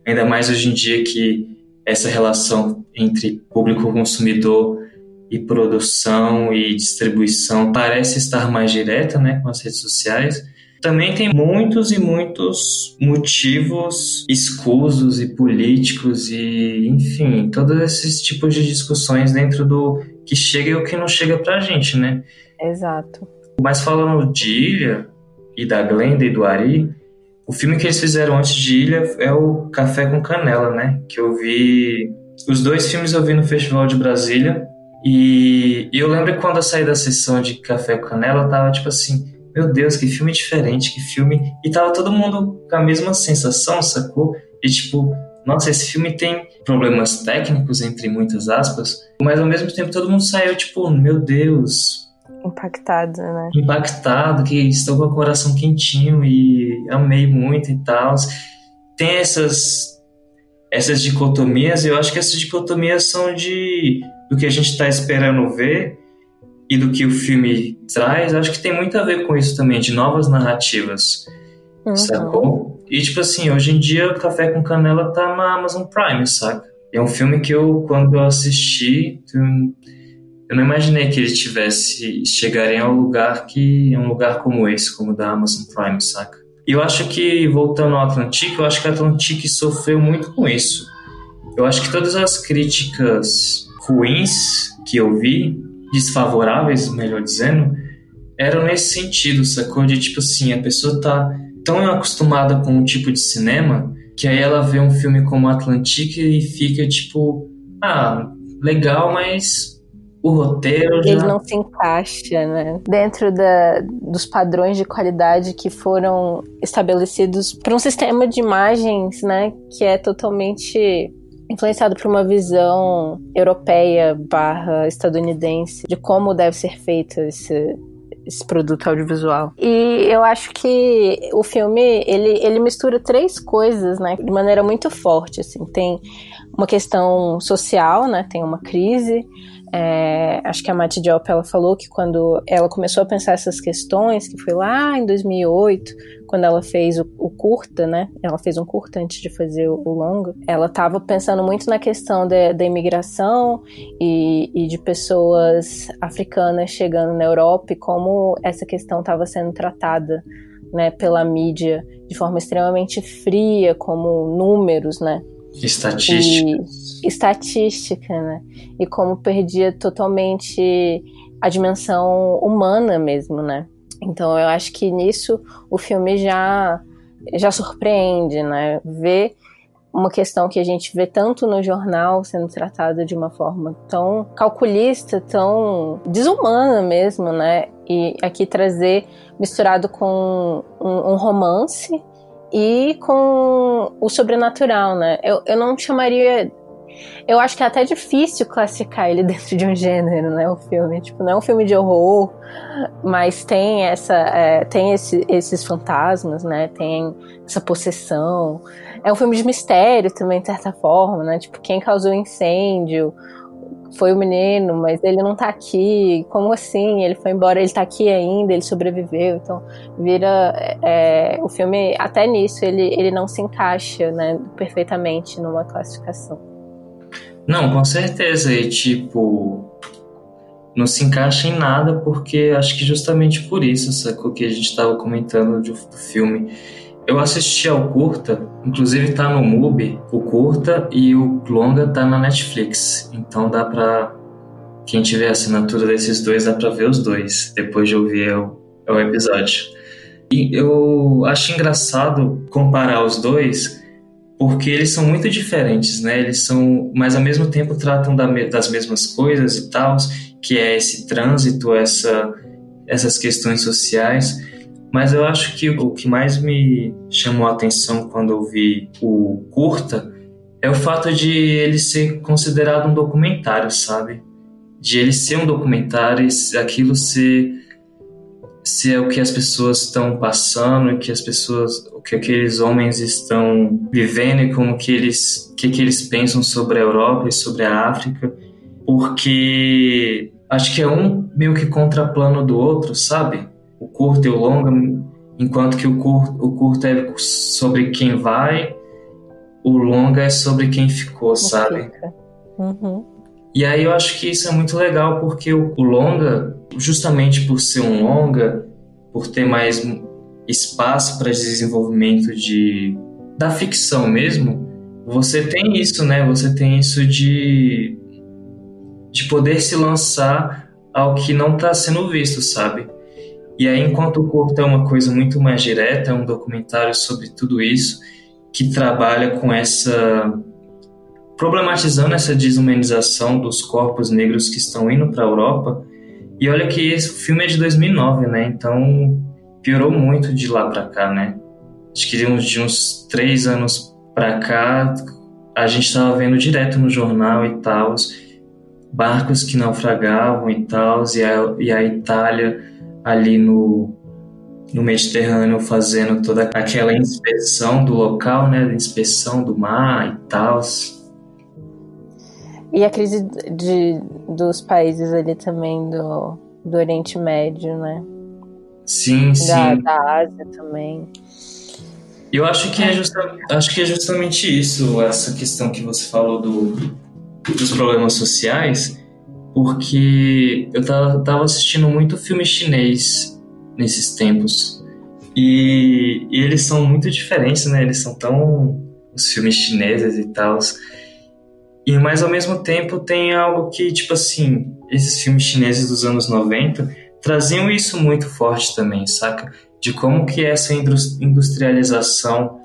[SPEAKER 2] Ainda mais hoje em dia que essa relação entre público consumidor e produção e distribuição parece estar mais direta, né, com as redes sociais. Também tem muitos e muitos motivos escusos e políticos e, enfim, todos esses tipos de discussões dentro do que chega e o que não chega pra gente, né?
[SPEAKER 1] Exato.
[SPEAKER 2] Mas falando de Ilha e da Glenda e do Ari, o filme que eles fizeram antes de Ilha é o Café com Canela, né? Que eu vi. Os dois filmes eu vi no Festival de Brasília. E, eu lembro quando eu saí da sessão de Café com Canela, tava tipo assim: Meu Deus, que filme diferente, que filme. E tava todo mundo com a mesma sensação, sacou? E tipo, nossa, esse filme tem problemas técnicos, entre muitas aspas, mas ao mesmo tempo todo mundo saiu tipo: Meu Deus,
[SPEAKER 1] impactado, né?
[SPEAKER 2] Impactado, que estou com o coração quentinho e amei muito e tal. Tem essas essas dicotomias, eu acho que essas dicotomias são de do que a gente está esperando ver e do que o filme traz. Acho que tem muito a ver com isso também, de novas narrativas, uhum. sacou? E tipo assim, hoje em dia o Café com Canela tá na Amazon Prime, saca? É um filme que eu, quando eu assisti, eu não imaginei que ele tivesse chegaria a um lugar que um lugar como esse, como o da Amazon Prime, saca? E eu acho que voltando ao Atlantic, eu acho que o Atlantic sofreu muito com isso. Eu acho que todas as críticas ruins que eu vi, desfavoráveis, melhor dizendo, eram nesse sentido, sacou? De tipo assim, a pessoa tá tão acostumada com um tipo de cinema que aí ela vê um filme como Atlantic e fica tipo, ah, legal, mas o roteiro.
[SPEAKER 1] Ele não se encaixa, né? Dentro da, dos padrões de qualidade que foram estabelecidos para um sistema de imagens, né? Que é totalmente influenciado por uma visão europeia barra estadunidense de como deve ser feito esse, esse produto audiovisual. E eu acho que o filme, ele, ele mistura três coisas, né, de maneira muito forte, assim. Tem uma questão social, né, tem uma crise, é, acho que a Mati Diop ela falou que quando ela começou a pensar essas questões, que foi lá em 2008, quando ela fez o, o curta, né? Ela fez um curta antes de fazer o, o longo. Ela estava pensando muito na questão da imigração e, e, de pessoas africanas chegando na Europa e como essa questão estava sendo tratada, né, pela mídia de forma extremamente fria, como números, né?
[SPEAKER 2] Estatística.
[SPEAKER 1] E, estatística, né? E como perdia totalmente a dimensão humana mesmo, né? Então eu acho que nisso o filme já já surpreende, né? Ver uma questão que a gente vê tanto no jornal sendo tratada de uma forma tão calculista, tão desumana mesmo, né? E aqui trazer misturado com um, um romance e com o sobrenatural, né? Eu, eu não chamaria. Eu acho que é até difícil classificar ele [LAUGHS] dentro de um gênero, né? O filme. Tipo, não é um filme de horror, mas tem essa. É, tem esse, esses fantasmas, né? Tem essa possessão. É um filme de mistério também, de certa forma, né? Tipo, quem causou o incêndio, foi o menino, mas ele não tá aqui. Como assim? Ele foi embora, ele tá aqui ainda, ele sobreviveu. Então, vira. É, o filme, até nisso, ele, ele não se encaixa né, perfeitamente numa classificação.
[SPEAKER 2] Não, com certeza. E, tipo. Não se encaixa em nada, porque acho que justamente por isso, sacou? Que a gente estava comentando do, do filme eu assisti ao curta, inclusive tá no MUBI, o curta e o longa tá na Netflix. Então dá pra. Quem tiver assinatura desses dois, dá pra ver os dois, depois de ouvir o, o episódio. E eu acho engraçado comparar os dois, porque eles são muito diferentes, né? Eles são, mas ao mesmo tempo tratam da, das mesmas coisas e tal, que é esse trânsito, essa, essas questões sociais. Mas eu acho que o que mais me chamou a atenção quando eu vi o curta é o fato de ele ser considerado um documentário, sabe? De ele ser um documentário e aquilo ser, ser o que as pessoas estão passando, o que as pessoas, o que aqueles homens estão vivendo e como que eles, que, que eles pensam sobre a Europa e sobre a África, porque acho que é um meio que contraplano do outro, sabe? O curto e o longa, enquanto que o curto, o curto é sobre quem vai, o longa é sobre quem ficou, sabe?
[SPEAKER 1] Uhum.
[SPEAKER 2] E aí eu acho que isso é muito legal porque o, o longa, justamente por ser um longa, por ter mais espaço para desenvolvimento de da ficção mesmo, você tem isso, né? Você tem isso de de poder se lançar ao que não está sendo visto, sabe? E aí, enquanto o corpo é uma coisa muito mais direta, é um documentário sobre tudo isso, que trabalha com essa. problematizando essa desumanização dos corpos negros que estão indo para a Europa. E olha que esse filme é de 2009, né? Então piorou muito de lá para cá, né? Acho que de uns, de uns três anos para cá, a gente estava vendo direto no jornal e tal, barcos que naufragavam e tal, e a, e a Itália ali no, no Mediterrâneo fazendo toda aquela inspeção do local, né, inspeção do mar e tal.
[SPEAKER 1] E a crise de, dos países ali também do, do Oriente Médio, né?
[SPEAKER 2] Sim, da,
[SPEAKER 1] sim. Da Ásia também.
[SPEAKER 2] Eu acho que é, justa, acho que é justamente isso, essa questão que você falou do, dos problemas sociais, porque eu tava, assistindo muito filme chinês nesses tempos. E, e, eles são muito diferentes, né? Eles são tão. os filmes chineses e tal. E, mas ao mesmo tempo tem algo que, tipo assim, esses filmes chineses dos anos 90 traziam isso muito forte também, saca? De como que essa industrialização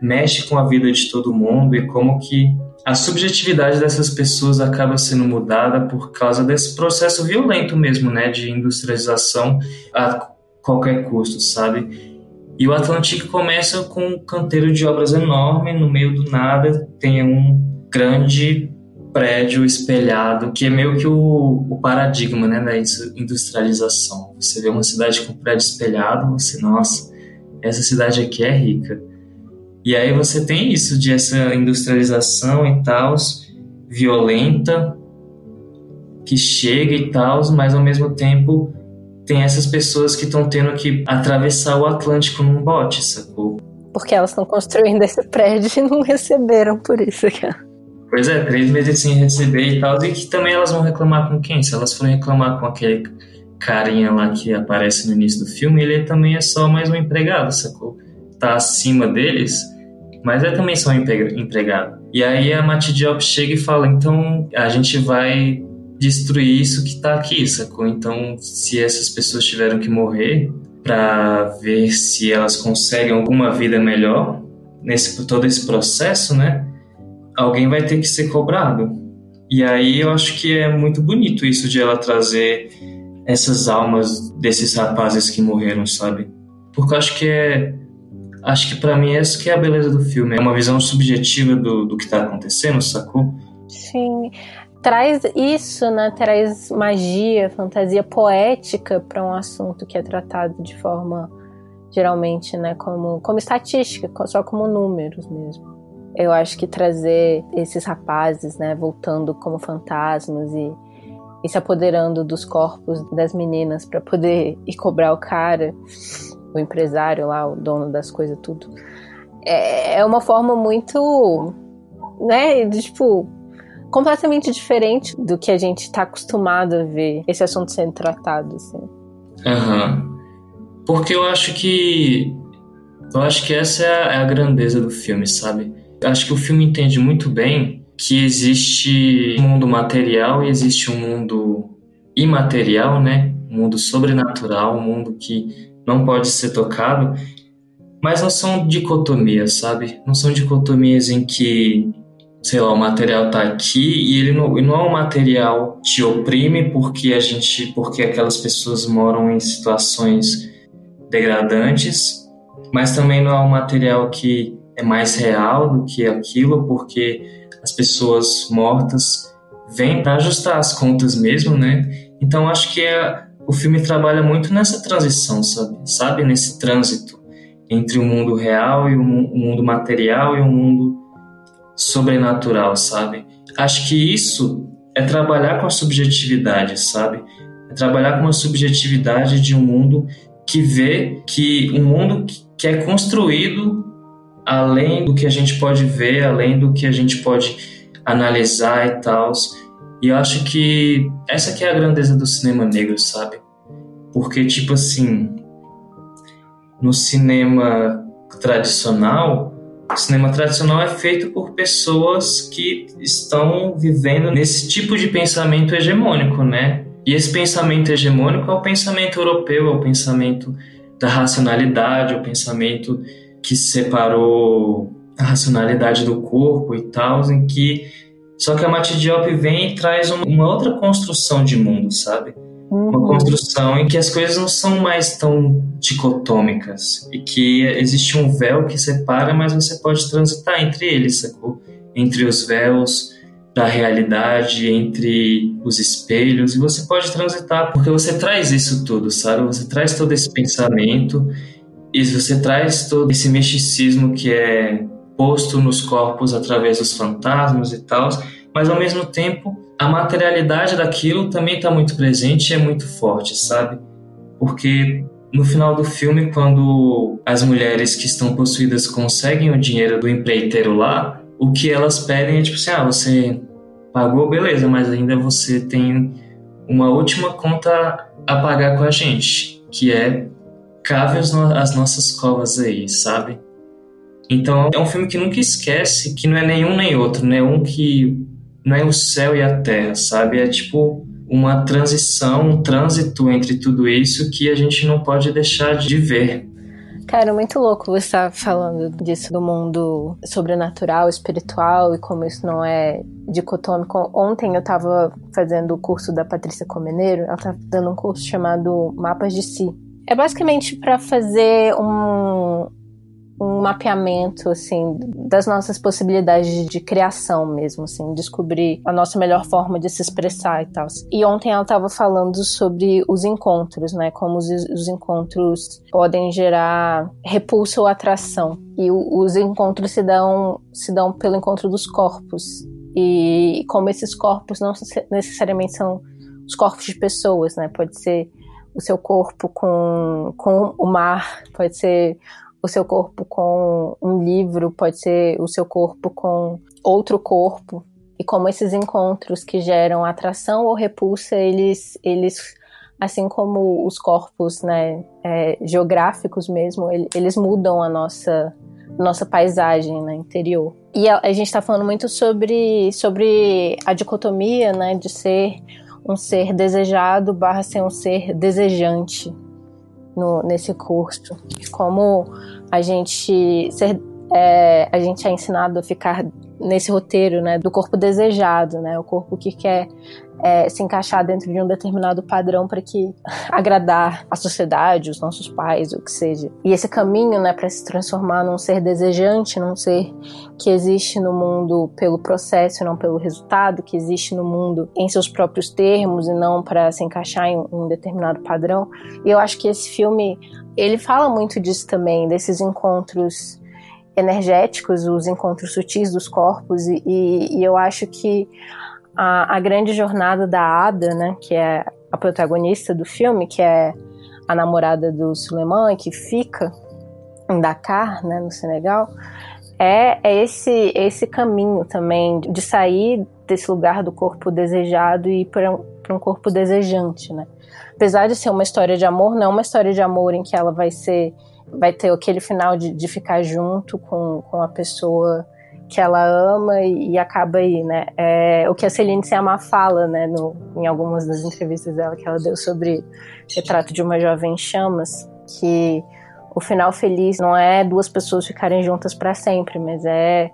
[SPEAKER 2] mexe com a vida de todo mundo e como que a subjetividade dessas pessoas acaba sendo mudada por causa desse processo violento mesmo, né, de industrialização a qualquer custo, sabe? E o Atlântico começa com um canteiro de obras enorme, no meio do nada tem um grande prédio espelhado, que é meio que o, o paradigma né, da industrialização. Você vê uma cidade com prédio espelhado, você, nossa, essa cidade aqui é rica. E aí você tem isso de essa industrialização e tal, violenta, que chega e tal, mas ao mesmo tempo tem essas pessoas que estão tendo que atravessar o Atlântico num bote, sacou?
[SPEAKER 1] Porque elas estão construindo esse prédio e não receberam por isso, cara.
[SPEAKER 2] Pois é, três meses sem receber e tal, e que também elas vão reclamar com quem? Se elas forem reclamar com aquele carinha lá que aparece no início do filme, ele também é só mais um empregado, sacou? Tá acima deles, mas é também só um empregado. E aí a Mati Diop chega e fala, então a gente vai destruir isso que tá aqui, sacou? Então, se essas pessoas tiveram que morrer para ver se elas conseguem alguma vida melhor nesse todo esse processo, né? alguém vai ter que ser cobrado. E aí eu acho que é muito bonito isso de ela trazer essas almas desses rapazes que morreram, sabe? Porque eu acho que é. Acho que para mim essa que é a beleza do filme. É uma visão subjetiva do, do que tá acontecendo, sacou?
[SPEAKER 1] Sim. Traz isso, né? Traz magia, fantasia poética para um assunto que é tratado de forma geralmente, né, como, como estatística, só como números mesmo. Eu acho que trazer esses rapazes, né, voltando como fantasmas e, e se apoderando dos corpos das meninas para poder [LAUGHS] ir cobrar o cara, o empresário lá, o dono das coisas, tudo. É, é uma forma muito, né, de, tipo, completamente diferente do que a gente está acostumado a ver esse assunto sendo tratado, assim.
[SPEAKER 2] Uhum. Porque eu acho que. Eu acho que essa é a, é a grandeza do filme, sabe? Acho que o filme entende muito bem que existe um mundo material e existe um mundo imaterial, né? Um mundo sobrenatural, um mundo que não pode ser tocado, mas não são dicotomias, sabe? Não são dicotomias em que, sei lá, o material tá aqui e ele não, não é um material te oprime porque a gente, porque aquelas pessoas moram em situações degradantes, mas também não é um material que é mais real do que aquilo, porque as pessoas mortas vêm para ajustar as contas mesmo, né? Então acho que é, o filme trabalha muito nessa transição, sabe? sabe? Nesse trânsito entre o mundo real e o, mundo material e o mundo sobrenatural, sabe? Acho que isso é trabalhar com a subjetividade, sabe? É trabalhar com a subjetividade de um mundo que vê que um mundo que é construído além do que a gente pode ver, além do que a gente pode analisar e tal. E eu acho que essa que é a grandeza do cinema negro, sabe? Porque, tipo assim, no cinema tradicional, o cinema tradicional é feito por pessoas que estão vivendo nesse tipo de pensamento hegemônico, né? E esse pensamento hegemônico é o pensamento europeu, é o pensamento da racionalidade, é o pensamento que separou a racionalidade do corpo e tal, em que só que a Mati Diop vem e traz uma outra construção de mundo, sabe? Uhum. Uma construção em que as coisas não são mais tão dicotômicas e que existe um véu que separa, mas você pode transitar entre eles, sacou? Entre os véus da realidade, entre os espelhos, e você pode transitar porque você traz isso tudo, sabe? Você traz todo esse pensamento e você traz todo esse misticismo que é posto nos corpos através dos fantasmas e tal, mas ao mesmo tempo a materialidade daquilo também está muito presente e é muito forte, sabe? Porque no final do filme, quando as mulheres que estão possuídas conseguem o dinheiro do empreiteiro lá, o que elas pedem é tipo assim: ah, você pagou, beleza, mas ainda você tem uma última conta a pagar com a gente, que é no as nossas covas aí, sabe? Então é um filme que nunca esquece que não é nenhum nem outro, né? Um que não é o céu e a terra, sabe? É tipo uma transição, um trânsito entre tudo isso que a gente não pode deixar de ver.
[SPEAKER 1] Cara, muito louco você estar falando disso do mundo sobrenatural, espiritual e como isso não é dicotômico. Ontem eu tava fazendo o curso da Patrícia Comeneiro, ela tá dando um curso chamado Mapas de Si. É basicamente para fazer um, um mapeamento assim das nossas possibilidades de, criação mesmo, assim, descobrir a nossa melhor forma de se expressar e tal. E ontem ela estava falando sobre os encontros, né? Como os, os, encontros podem gerar repulsa ou atração. E o, os encontros se dão se dão pelo encontro dos corpos. E como esses corpos não necessariamente são os corpos de pessoas, né? Pode ser o seu corpo com, com o mar, pode ser o seu corpo com um livro, pode ser o seu corpo com outro corpo. E como esses encontros que geram atração ou repulsa, eles, eles assim como os corpos né, é, geográficos mesmo, eles mudam a nossa, nossa paisagem né, interior. E a, a gente está falando muito sobre, sobre a dicotomia né, de ser um ser desejado barra ser um ser desejante no, nesse curso. Como a gente ser, é, a gente é ensinado a ficar nesse roteiro, né, do corpo desejado, né, o corpo que quer é, se encaixar dentro de um determinado padrão para que [LAUGHS] agradar a sociedade, os nossos pais, o que seja. E esse caminho, né, para se transformar num ser desejante, num ser que existe no mundo pelo processo, não pelo resultado, que existe no mundo em seus próprios termos e não para se encaixar em um determinado padrão. E eu acho que esse filme ele fala muito disso também, desses encontros energéticos, os encontros sutis dos corpos, e, e, e eu acho que a, a grande jornada da Ada, né, que é a protagonista do filme, que é a namorada do Suleiman, que fica em Dakar, né, no Senegal, é, é esse, esse caminho também de sair desse lugar do corpo desejado e ir para um, um corpo desejante, né? Apesar de ser uma história de amor, não é uma história de amor em que ela vai ser, vai ter aquele final de, de ficar junto com, com a pessoa que ela ama e, e, acaba aí, né? É, o que a Celine Sciamma fala, né, no, em algumas das entrevistas dela que ela deu sobre Retrato de uma Jovem Chamas, que o final feliz não é duas pessoas ficarem juntas para sempre, mas é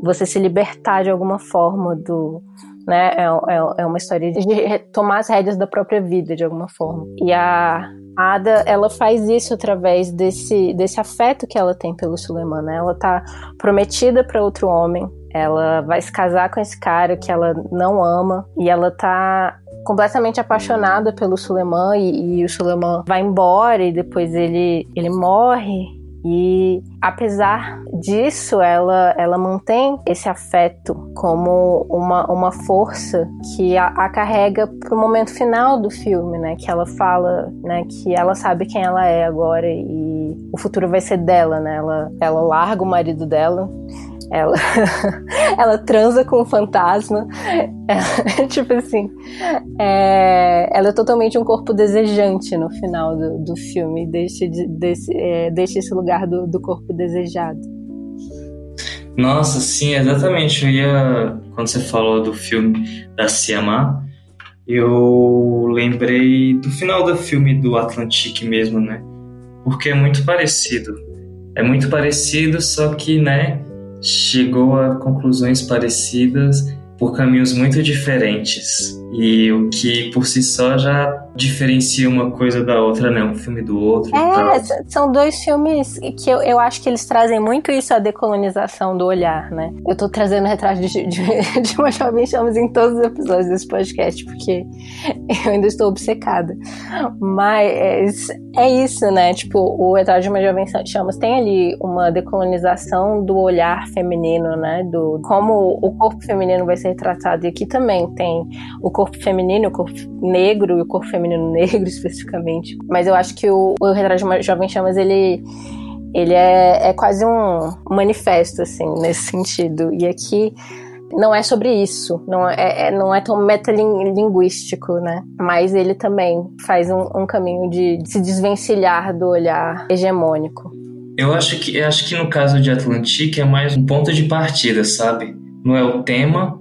[SPEAKER 1] você se libertar de alguma forma do, né? É, é, é uma história de tomar as rédeas da própria vida de alguma forma. E a Ada, ela faz isso através desse, desse afeto que ela tem pelo Suleiman, né? Ela tá prometida para outro homem, ela vai se casar com esse cara que ela não ama e ela tá completamente apaixonada pelo Suleiman e, e o Suleiman vai embora e depois ele, ele morre e apesar disso, ela, ela mantém esse afeto como uma, uma força que a, a carrega para o momento final do filme, né? Que ela fala, né? Que ela sabe quem ela é agora e o futuro vai ser dela, né? Ela, ela larga o marido dela ela, [LAUGHS] ela transa com o fantasma. É, [LAUGHS] tipo assim, é, ela é totalmente um corpo desejante no final do, do filme. Deixa, desse, é, deixa esse lugar do, do corpo desejado.
[SPEAKER 2] Nossa, sim, exatamente. Eu ia. Quando você falou do filme da Siamá, eu lembrei do final do filme do Atlantique mesmo, né? Porque é muito parecido. É muito parecido, só que, né, chegou a conclusões parecidas por caminhos muito diferentes. E o que por si só já diferencia uma coisa da outra, né? Um filme do outro.
[SPEAKER 1] É, são dois filmes que eu, eu acho que eles trazem muito isso, a decolonização do olhar, né? Eu tô trazendo retrato de, de, [LAUGHS] de uma jovem chamas em todos os episódios desse podcast, porque eu ainda estou obcecada. Mas é isso, né? Tipo, o retrato de uma jovem chamas tem ali uma decolonização do olhar feminino, né? Do como o corpo feminino vai ser retratado. E aqui também tem o corpo feminino, o corpo negro e o corpo feminino [LAUGHS] negro especificamente. Mas eu acho que o, o Retrato de uma Jovem Chamas, ele, ele é, é quase um manifesto, assim, nesse sentido. E aqui não é sobre isso, não é, é não é tão metalinguístico, né? Mas ele também faz um, um caminho de, de se desvencilhar do olhar hegemônico.
[SPEAKER 2] Eu acho que eu acho que no caso de Atlantique é mais um ponto de partida, sabe? Não é o tema,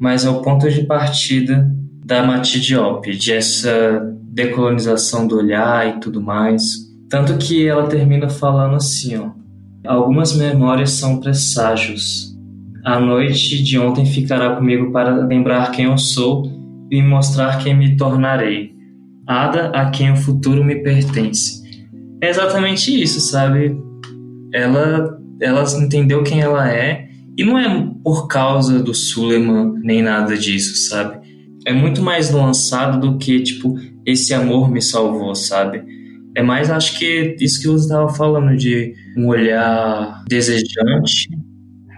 [SPEAKER 2] mas é o ponto de partida da Mati Diop, de essa decolonização do olhar e tudo mais. Tanto que ela termina falando assim, ó. Algumas memórias são presságios. A noite de ontem ficará comigo para lembrar quem eu sou e mostrar quem me tornarei. Ada a quem o futuro me pertence. É exatamente isso, sabe? Ela, ela entendeu quem ela é e não é por causa do Suleiman nem nada disso, sabe? É muito mais lançado do que, tipo, esse amor me salvou, sabe? É mais, acho que isso que você estava falando, de um olhar desejante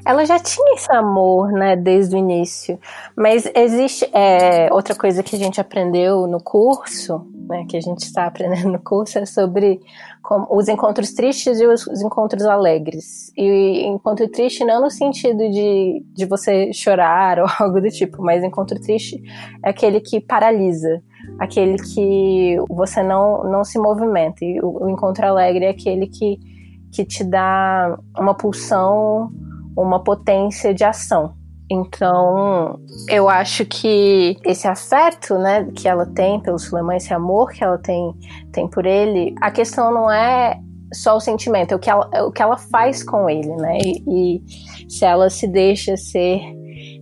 [SPEAKER 1] ela já tinha esse amor, né, desde o início. Mas existe é, outra coisa que a gente aprendeu no curso, né, que a gente está aprendendo [LAUGHS] no curso, é sobre como, os encontros tristes e os, os, encontros alegres. E encontro triste não no sentido de, de você chorar [LAUGHS] ou algo do tipo, mas encontro triste é aquele que paralisa, aquele que você não, não se movimenta. E o, o encontro alegre é aquele que, que te dá uma pulsão uma potência de ação. Então, eu acho que esse afeto, né, que ela tem pelo Suleiman, esse amor que ela tem, tem por ele, a questão não é só o sentimento, é o que ela, é o que ela faz com ele, né? E, e se ela se deixa ser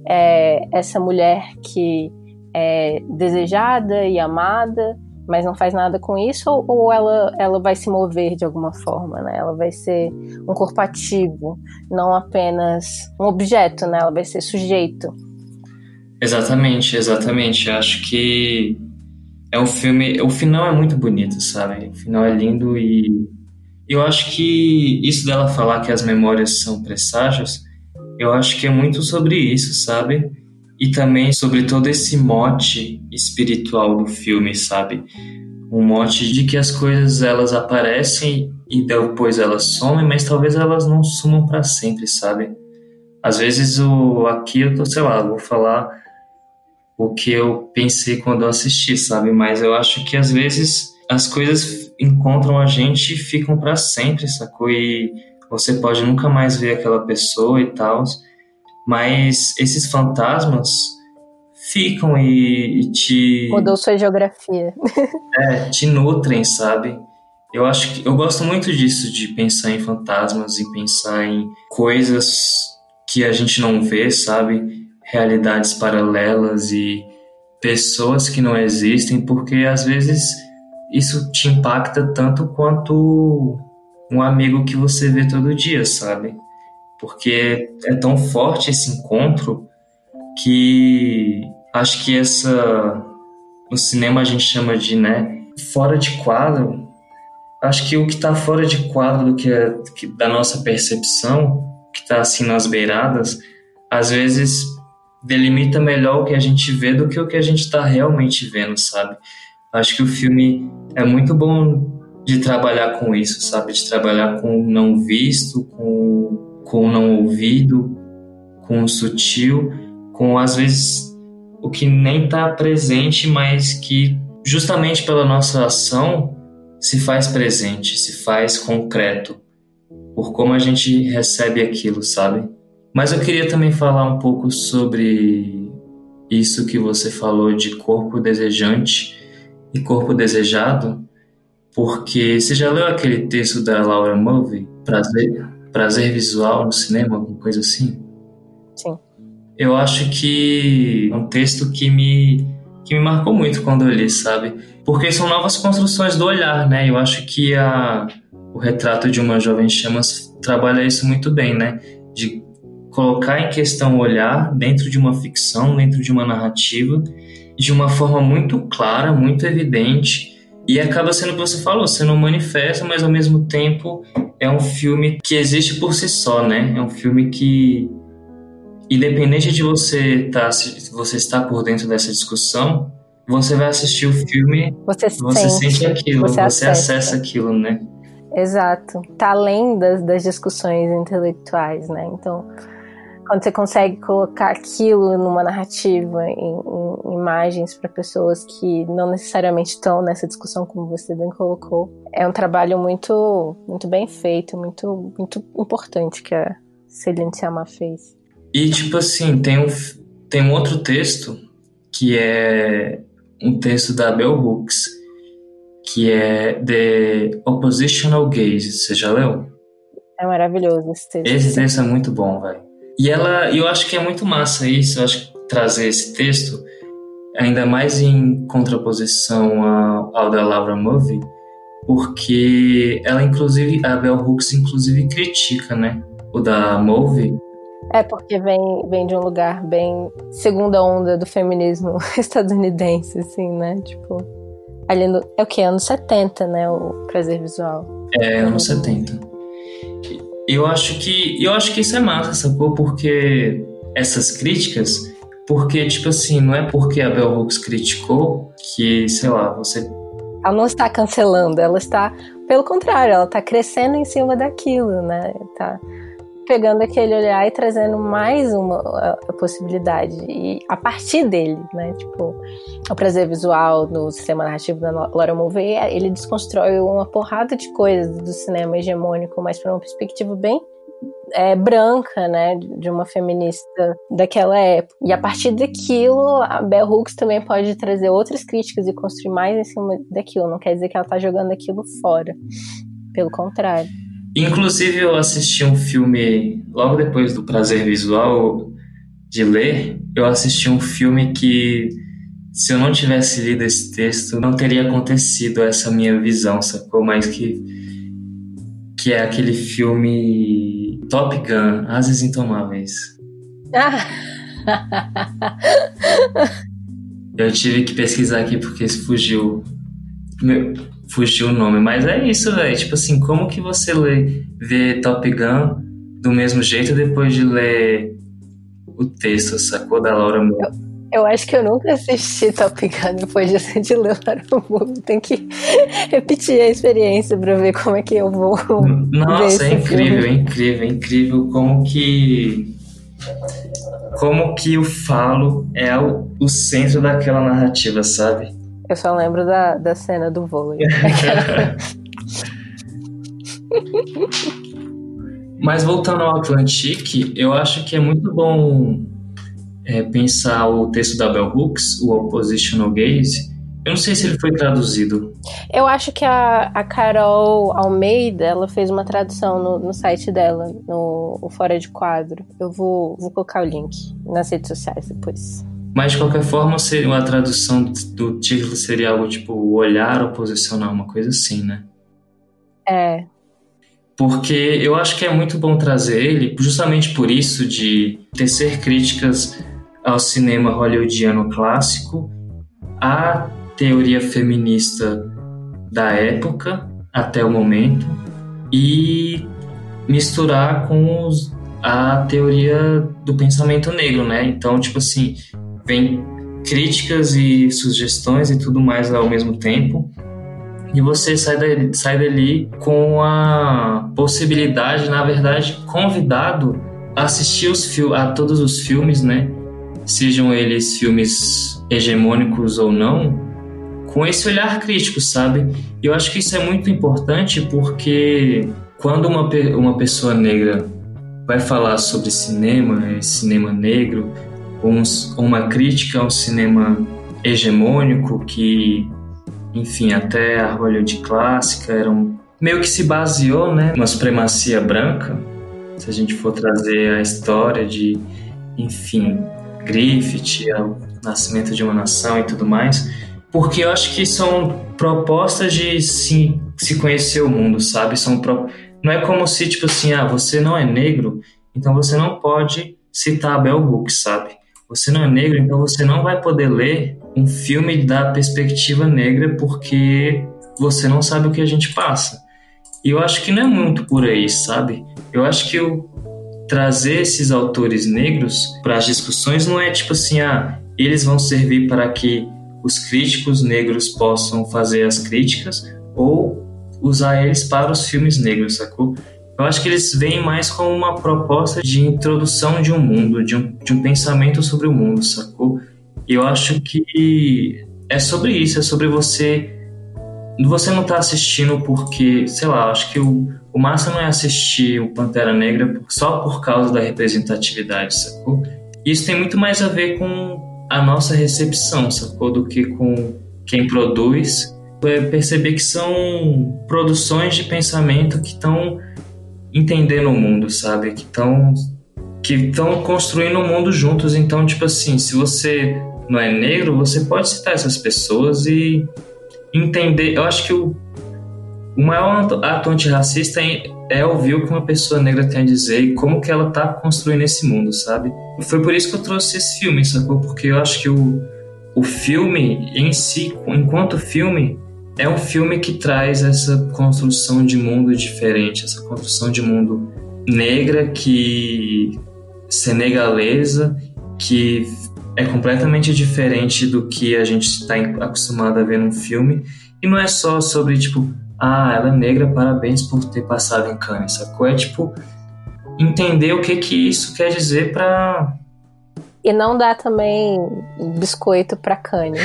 [SPEAKER 1] é, essa mulher que é desejada e amada, mas não faz nada com isso, ou, ou, ela, ela vai se mover de alguma forma, né? Ela vai ser um corpo ativo, não apenas um objeto, né? Ela vai ser sujeito.
[SPEAKER 2] Exatamente, exatamente. Acho que é um filme. O final é muito bonito, sabe? O final é lindo e eu acho que isso dela falar que as memórias são presságios, eu acho que é muito sobre isso, sabe? E também sobre todo esse mote espiritual do filme, sabe? Um mote de que as coisas elas aparecem e depois elas somem, mas talvez elas não sumam para sempre, sabe? Às vezes o aqui eu tô, sei lá, vou falar o que eu pensei quando eu assisti, sabe? Mas eu acho que às vezes as coisas encontram a gente e ficam para sempre, sacou? E você pode nunca mais ver aquela pessoa e tal mas esses fantasmas ficam e, e te.
[SPEAKER 1] Mudou sua geografia. [LAUGHS]
[SPEAKER 2] é, te nutrem, sabe? Eu acho que eu gosto muito disso, de pensar em fantasmas e pensar em coisas que a gente não vê, sabe? Realidades paralelas e pessoas que não existem, porque às vezes isso te impacta tanto quanto um amigo que você vê todo dia, sabe? Porque é tão forte esse encontro que acho que essa no cinema a gente chama de né fora de quadro. Acho que o que está fora de quadro do que, é, que da nossa percepção que está assim nas beiradas às vezes delimita melhor o que a gente vê do que o que a gente está realmente vendo sabe? Acho que o filme é muito bom de trabalhar com isso sabe? De trabalhar com o não visto com com o não ouvido, com o sutil, com às vezes o que nem está presente, mas que justamente pela nossa ação se faz presente, se faz concreto, por como a gente recebe aquilo, sabe? Mas eu queria também falar um pouco sobre isso que você falou de corpo desejante e corpo desejado, porque você já leu aquele texto da Laura Mulvey, Prazer, prazer visual no cinema, alguma coisa assim?
[SPEAKER 1] Sim.
[SPEAKER 2] Eu acho que é um texto que me que me marcou muito quando eu li, sabe? Porque são novas construções do olhar, né? Eu acho que a, o retrato de uma jovem chamas trabalha isso muito bem, né? De colocar em questão o olhar dentro de uma ficção, dentro de uma narrativa, de uma forma muito clara, muito evidente, e acaba sendo o que você falou, sendo um manifesto, mas ao mesmo tempo é um filme que existe por si só, né? É um filme que, independente de você tá, você estar por dentro dessa discussão, você vai assistir o filme,
[SPEAKER 1] você,
[SPEAKER 2] você
[SPEAKER 1] sente,
[SPEAKER 2] sente aquilo, você, você acessa aquilo, né?
[SPEAKER 1] Exato. Tá além das, das discussões intelectuais, né? Então, quando você consegue colocar aquilo numa narrativa, em, em imagens para pessoas que não necessariamente estão nessa discussão, como você bem colocou, é um trabalho muito, muito bem feito, muito, muito importante que a Celine Sciamma fez.
[SPEAKER 2] E tipo assim, tem um, tem um outro texto que é um texto da Bell Hooks, que é The Oppositional Gaze. Você já leu?
[SPEAKER 1] É maravilhoso esse texto.
[SPEAKER 2] Esse texto é muito bom, velho. E ela, eu acho que é muito massa isso, eu acho que trazer esse texto, ainda mais em contraposição ao, ao da Laura Movie, porque ela inclusive, a Bell Hooks inclusive critica, né, o da Movie.
[SPEAKER 1] É porque vem, vem de um lugar bem segunda onda do feminismo [LAUGHS] estadunidense, assim, né, tipo, ali no, é o que, anos 70, né, o prazer visual.
[SPEAKER 2] É, anos 70. Eu acho que, eu acho que isso é massa, sacou? Porque essas críticas, porque, tipo assim, não é porque a Bell Hooks criticou que, sei lá, você
[SPEAKER 1] ela não está cancelando, ela está, pelo contrário, ela está crescendo em cima daquilo, né? Tá pegando aquele olhar e trazendo mais uma a, possibilidade e a partir dele, né? Tipo, o prazer visual no sistema narrativo da Laura Mulvey, ele desconstrói uma porrada de coisas do cinema hegemônico, mas para uma perspectiva bem é, branca, né, de uma feminista daquela época. E a partir daquilo, a Bell Hooks também pode trazer outras críticas e construir mais em cima daquilo. Não quer dizer que ela está jogando aquilo fora. Pelo contrário.
[SPEAKER 2] Inclusive, eu assisti um filme logo depois do prazer visual de ler. Eu assisti um filme que, se eu não tivesse lido esse texto, não teria acontecido essa minha visão, sacou? Mas que, que é aquele filme Top Gun, Asas Intomáveis. [LAUGHS] Eu tive que pesquisar aqui porque fugiu. Meu, fugiu o nome. Mas é isso, velho. Tipo assim, como que você lê, vê Top Gun do mesmo jeito depois de ler o texto, sacou? Da Laura Moore?
[SPEAKER 1] Eu acho que eu nunca assisti Top Gun depois de, de ler o Tem que [LAUGHS] repetir a experiência para ver como é que eu vou.
[SPEAKER 2] Nossa, é incrível, é incrível, é incrível como que. Como que o falo é o, o centro daquela narrativa, sabe?
[SPEAKER 1] Eu só lembro da, da cena do vôlei. [LAUGHS]
[SPEAKER 2] Mas voltando ao Atlantique, eu acho que é muito bom é, pensar o texto da Bell Hooks, o Oppositional Gaze, eu não sei se ele foi traduzido.
[SPEAKER 1] Eu acho que a, a Carol Almeida, ela fez uma tradução no, no site dela, no Fora de Quadro. Eu vou, vou colocar o link nas redes sociais depois.
[SPEAKER 2] Mas de qualquer forma, seria a tradução do título seria algo tipo olhar ou posicionar, uma coisa assim, né?
[SPEAKER 1] É.
[SPEAKER 2] Porque eu acho que é muito bom trazer ele, justamente por isso de tecer críticas ao cinema hollywoodiano clássico, à teoria feminista da época até o momento e misturar com os, a teoria do pensamento negro, né? Então, tipo assim, vem críticas e sugestões e tudo mais ao mesmo tempo. E você sai dali, sai dali com a possibilidade, na verdade, convidado a assistir os a todos os filmes, né? sejam eles filmes hegemônicos ou não, com esse olhar crítico, sabe? E eu acho que isso é muito importante porque quando uma, uma pessoa negra vai falar sobre cinema, cinema negro, uma crítica ao cinema hegemônico que, enfim, até a Hollywood clássica eram meio que se baseou, né, numa supremacia branca. Se a gente for trazer a história de, enfim, Griffith, o nascimento de uma nação e tudo mais, porque eu acho que são propostas de se, conhecer o mundo, sabe? São pro... Não é como se, tipo assim, ah, você não é negro, então você não pode citar a Bell Hooks, sabe? Você não é negro, então você não vai poder ler um filme da perspectiva negra porque você não sabe o que a gente passa. E eu acho que não é muito por aí, sabe? Eu acho que o, trazer esses autores negros para as discussões não é tipo assim, ah, eles vão servir para que os críticos negros possam fazer as críticas ou usar eles para os filmes negros, sacou? Eu acho que eles vêm mais como uma proposta de introdução de um mundo, de um, de um pensamento sobre o mundo, sacou? E eu acho que é sobre isso, é sobre você. Você não está assistindo porque, sei lá, acho que o, o massa não é assistir o Pantera Negra só por causa da representatividade, sacou? Isso tem muito mais a ver com a nossa recepção, sacou? Do que com quem produz é perceber que são produções de pensamento que estão entendendo o mundo, sabe? Que estão que estão construindo o mundo juntos. Então, tipo assim, se você não é negro, você pode citar essas pessoas e entender. Eu acho que o, o maior ato antirracista é, é ouvir o que uma pessoa negra tem a dizer e como que ela tá construindo esse mundo, sabe? Foi por isso que eu trouxe esse filme, sacou? Porque eu acho que o, o filme em si, enquanto filme, é um filme que traz essa construção de mundo diferente, essa construção de mundo negra que senegalesa que é completamente diferente do que a gente está acostumado a ver num filme. E não é só sobre tipo ah ela é negra parabéns por ter passado em Cannes sacou? É tipo entender o que que isso quer dizer para
[SPEAKER 1] e não dá também biscoito pra Kanye.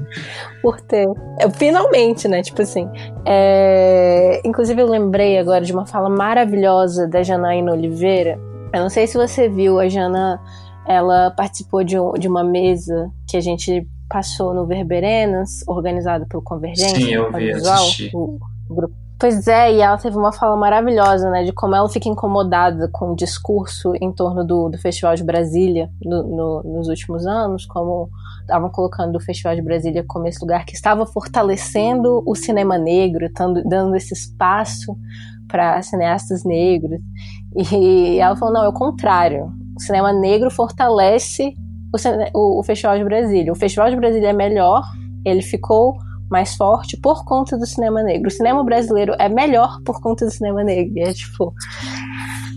[SPEAKER 1] [LAUGHS] por ter. Finalmente, né? Tipo assim. É... Inclusive, eu lembrei agora de uma fala maravilhosa da Janaína Oliveira. Eu não sei se você viu, a Jana ela participou de, um, de uma mesa que a gente passou no Verberenas, organizado pelo Convergência.
[SPEAKER 2] Sim, eu vi, assisti. O,
[SPEAKER 1] o grupo Pois é, e ela teve uma fala maravilhosa, né, de como ela fica incomodada com o discurso em torno do, do Festival de Brasília no, no, nos últimos anos, como estavam colocando o Festival de Brasília como esse lugar que estava fortalecendo o cinema negro, tando, dando esse espaço para cineastas negros. E ela falou: não, é o contrário. O cinema negro fortalece o, o, o Festival de Brasília. O Festival de Brasília é melhor, ele ficou mais forte por conta do cinema negro. O cinema brasileiro é melhor por conta do cinema negro. E é tipo.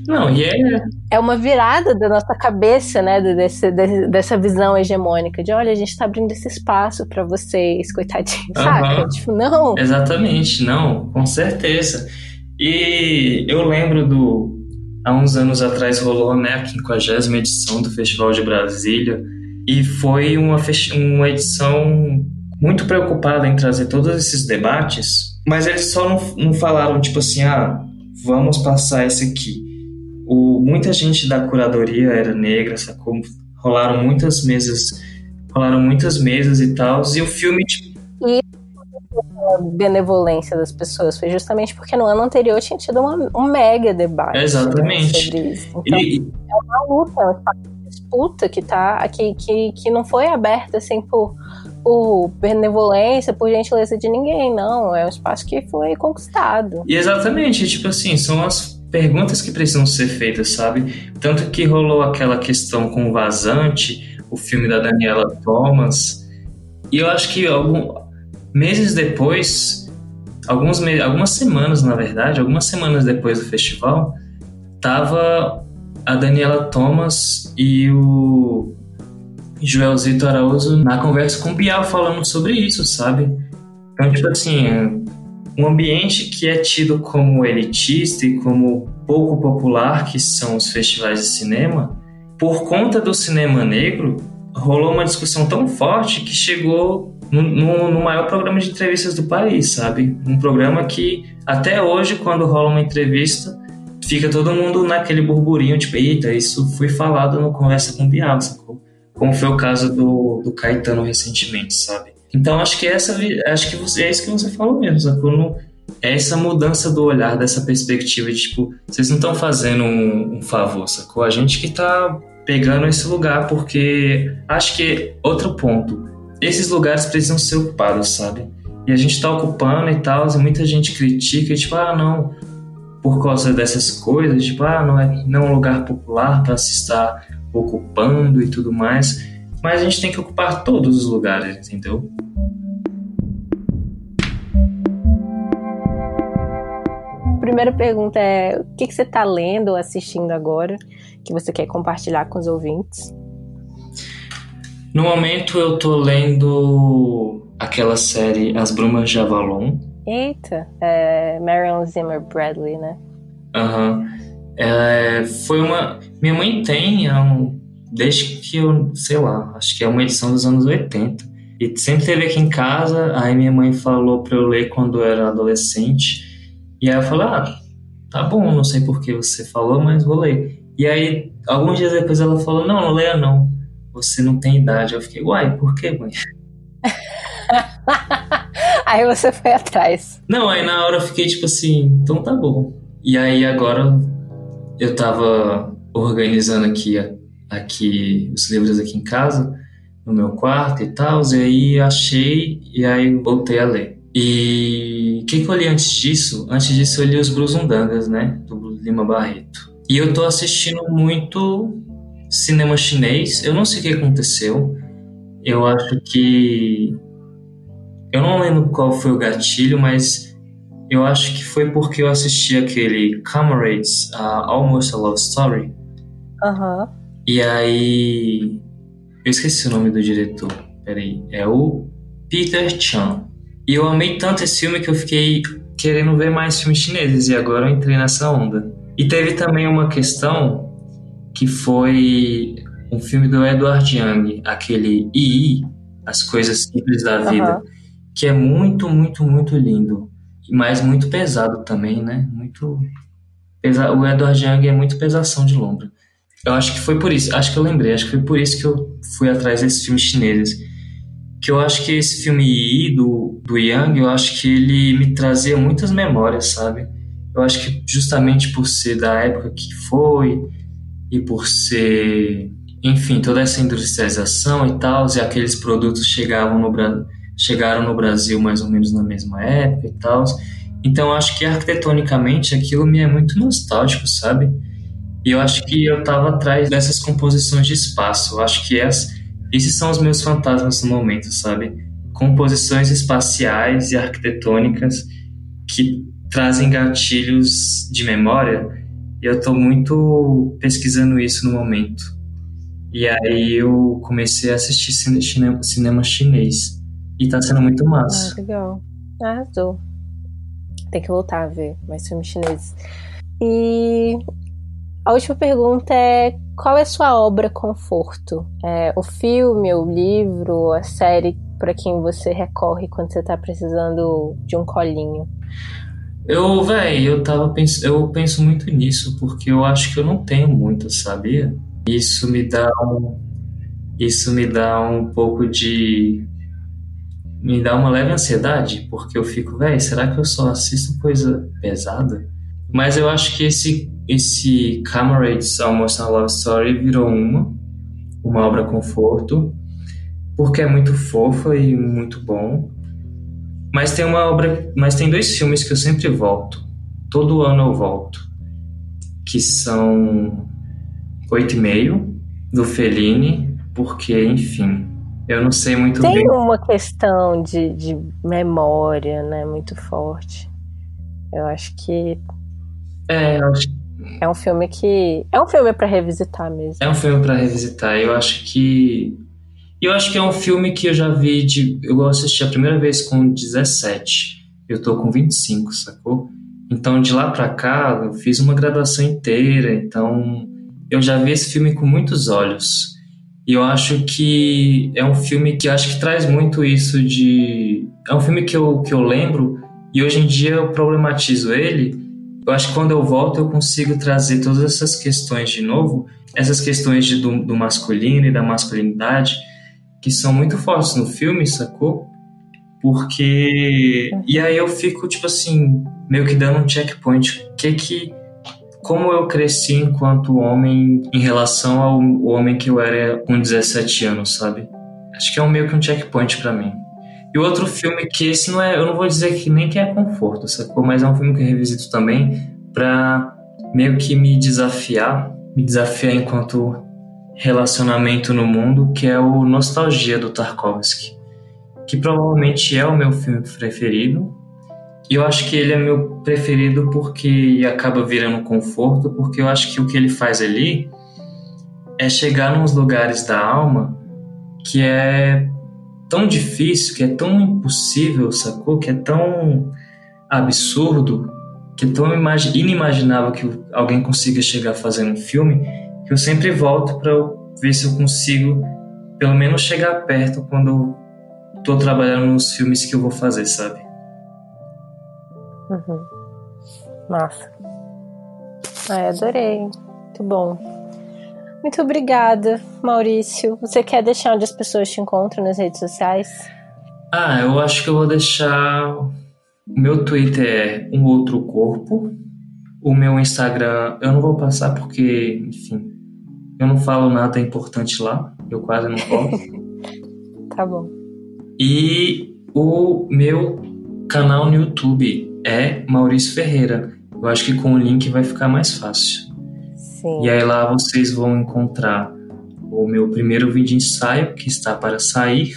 [SPEAKER 2] Não, e é.
[SPEAKER 1] É uma virada da nossa cabeça, né? Desse, dessa visão hegemônica de olha, a gente tá abrindo esse espaço para vocês, coitadinhos, uhum. saca? Tipo, não.
[SPEAKER 2] Exatamente, não, com certeza. E eu lembro do. Há uns anos atrás rolou né, a 50 edição do Festival de Brasília. E foi uma, uma edição muito preocupada em trazer todos esses debates, mas eles só não, não falaram, tipo assim, ah, vamos passar esse aqui. O, muita gente da curadoria era negra, sacou? Rolaram muitas mesas, rolaram muitas mesas e tal, e o filme, tipo...
[SPEAKER 1] E a benevolência das pessoas foi justamente porque no ano anterior tinha tido uma, um mega debate
[SPEAKER 2] Exatamente. Né, sobre
[SPEAKER 1] isso. Então, e... é uma luta, é uma disputa que, tá, que, que, que não foi aberta assim por por benevolência, por gentileza de ninguém, não. É um espaço que foi conquistado.
[SPEAKER 2] E exatamente, tipo assim, são as perguntas que precisam ser feitas, sabe? Tanto que rolou aquela questão com o Vazante, o filme da Daniela Thomas, e eu acho que algum, meses depois, alguns me algumas semanas, na verdade, algumas semanas depois do festival, tava a Daniela Thomas e o Joelzito Araújo na conversa com o Bial falando sobre isso, sabe? Então, tipo assim, um ambiente que é tido como elitista e como pouco popular, que são os festivais de cinema, por conta do cinema negro, rolou uma discussão tão forte que chegou no, no, no, maior programa de entrevistas do país, sabe? Um programa que até hoje, quando rola uma entrevista, fica todo mundo naquele burburinho, tipo, eita, isso foi falado no Conversa com Bial? Como foi o caso do, do Caetano recentemente, sabe? Então acho que essa acho que você, é isso que você falou mesmo? Quando é essa mudança do olhar, dessa perspectiva de tipo, vocês não estão fazendo um, um, favor, sacou? A gente que tá pegando esse lugar, porque acho que outro ponto, esses lugares precisam ser ocupados, sabe? E a gente tá ocupando e tal, e muita gente critica, tipo, ah, não, por causa dessas coisas, tipo, ah, não é, não é um lugar popular para se estar ocupando e tudo mais, mas a gente tem que ocupar todos os lugares, entendeu?
[SPEAKER 1] Primeira pergunta é: o que, que você está lendo ou assistindo agora que você quer compartilhar com os ouvintes?
[SPEAKER 2] No momento eu tô lendo aquela série As Brumas de Avalon.
[SPEAKER 1] Eita, é Marion Zimmer Bradley, né?
[SPEAKER 2] Aham. Uhum. É, foi uma. Minha mãe tem, desde que eu, sei lá, acho que é uma edição dos anos 80. E sempre teve aqui em casa, aí minha mãe falou para eu ler quando eu era adolescente. E aí eu falei, ah, tá bom, não sei por que você falou, mas vou ler. E aí, alguns dias depois ela falou, não, não leia não, você não tem idade. Eu fiquei, uai, por que, mãe? [LAUGHS]
[SPEAKER 1] aí você foi atrás.
[SPEAKER 2] Não, aí na hora eu fiquei tipo assim, então tá bom. E aí agora eu tava organizando aqui, aqui os livros aqui em casa, no meu quarto e tal, e aí achei e aí voltei a ler. E o que, que eu li antes disso? Antes disso eu li os Brusundangas, né? Do Lima Barreto. E eu tô assistindo muito cinema chinês. Eu não sei o que aconteceu. Eu acho que. Eu não lembro qual foi o gatilho, mas eu acho que foi porque eu assisti aquele Comrades, uh, Almost a Love Story.
[SPEAKER 1] Aham.
[SPEAKER 2] E aí. Eu esqueci o nome do diretor. Peraí. É o Peter Chan. E eu amei tanto esse filme que eu fiquei querendo ver mais filmes chineses. E agora eu entrei nessa onda. E teve também uma questão que foi um filme do Edward Young, aquele II, As Coisas Simples da Vida, uhum. que é muito, muito, muito lindo. Mas muito pesado também, né? Muito. Pesa... O Edward Young é muito pesação de lombra. Eu acho que foi por isso, acho que eu lembrei, acho que foi por isso que eu fui atrás desses filmes chineses. Que eu acho que esse filme I do, do Yang, eu acho que ele me trazia muitas memórias, sabe? Eu acho que justamente por ser da época que foi e por ser enfim, toda essa industrialização e tal, e aqueles produtos chegavam no, chegaram no Brasil mais ou menos na mesma época e tal. Então, acho que arquitetonicamente aquilo me é muito nostálgico, sabe? E eu acho que eu estava atrás dessas composições de espaço. Eu acho que esses são os meus fantasmas no momento, sabe? Composições espaciais e arquitetônicas que trazem gatilhos de memória. E eu estou muito pesquisando isso no momento. E aí eu comecei a assistir cinema, cinema chinês. E tá sendo muito massa.
[SPEAKER 1] Ah, legal. Arrasou. Tem que voltar a ver mais filmes chineses. E a última pergunta é: qual é a sua obra conforto? É, o filme, o livro, a série para quem você recorre quando você tá precisando de um colinho?
[SPEAKER 2] Eu, velho, eu tava pens eu penso muito nisso porque eu acho que eu não tenho muito, sabia? Isso me dá um, isso me dá um pouco de me dá uma leve ansiedade, porque eu fico, velho, será que eu só assisto coisa pesada? Mas eu acho que esse esse Comrades Almost a Love Story virou uma uma obra conforto, porque é muito fofa e muito bom. Mas tem uma obra, mas tem dois filmes que eu sempre volto. Todo ano eu volto, que são Oito e meio do Fellini, porque, enfim, eu não sei muito
[SPEAKER 1] Tem
[SPEAKER 2] bem.
[SPEAKER 1] Tem uma questão de, de memória, né, muito forte. Eu acho que.
[SPEAKER 2] É, eu acho
[SPEAKER 1] é um filme que. É um filme para revisitar mesmo.
[SPEAKER 2] É um filme para revisitar. Eu acho que. Eu acho que é um filme que eu já vi de. Eu assisti a primeira vez com 17. Eu tô com 25, sacou? Então de lá pra cá eu fiz uma graduação inteira. Então eu já vi esse filme com muitos olhos. E eu acho que é um filme que acho que traz muito isso de. É um filme que eu, que eu lembro e hoje em dia eu problematizo ele. Eu acho que quando eu volto eu consigo trazer todas essas questões de novo, essas questões de, do, do masculino e da masculinidade, que são muito fortes no filme, sacou? Porque. E aí eu fico, tipo assim, meio que dando um checkpoint. Que que como eu cresci enquanto homem em relação ao homem que eu era com 17 anos, sabe? Acho que é um meio que um checkpoint para mim. E outro filme que esse não é, eu não vou dizer que nem que é conforto, sacou? Mas é um filme que eu revisito também pra meio que me desafiar, me desafiar enquanto relacionamento no mundo, que é o Nostalgia do Tarkovsky, que provavelmente é o meu filme preferido, e eu acho que ele é meu preferido porque acaba virando conforto, porque eu acho que o que ele faz ali é chegar nos lugares da alma que é tão difícil, que é tão impossível, sacou? Que é tão absurdo, que é tão inimaginável que alguém consiga chegar fazendo um filme, que eu sempre volto para ver se eu consigo pelo menos chegar perto quando eu tô trabalhando nos filmes que eu vou fazer, sabe?
[SPEAKER 1] Uhum. Massa. Ai, adorei. Muito bom. Muito obrigada, Maurício. Você quer deixar onde as pessoas te encontram nas redes sociais?
[SPEAKER 2] Ah, eu acho que eu vou deixar. O meu Twitter é um outro corpo. O meu Instagram eu não vou passar porque, enfim, eu não falo nada importante lá. Eu quase não posto. [LAUGHS]
[SPEAKER 1] tá bom.
[SPEAKER 2] E o meu canal no YouTube é Maurício Ferreira. Eu acho que com o link vai ficar mais fácil.
[SPEAKER 1] Sim.
[SPEAKER 2] E aí lá vocês vão encontrar o meu primeiro vídeo ensaio que está para sair,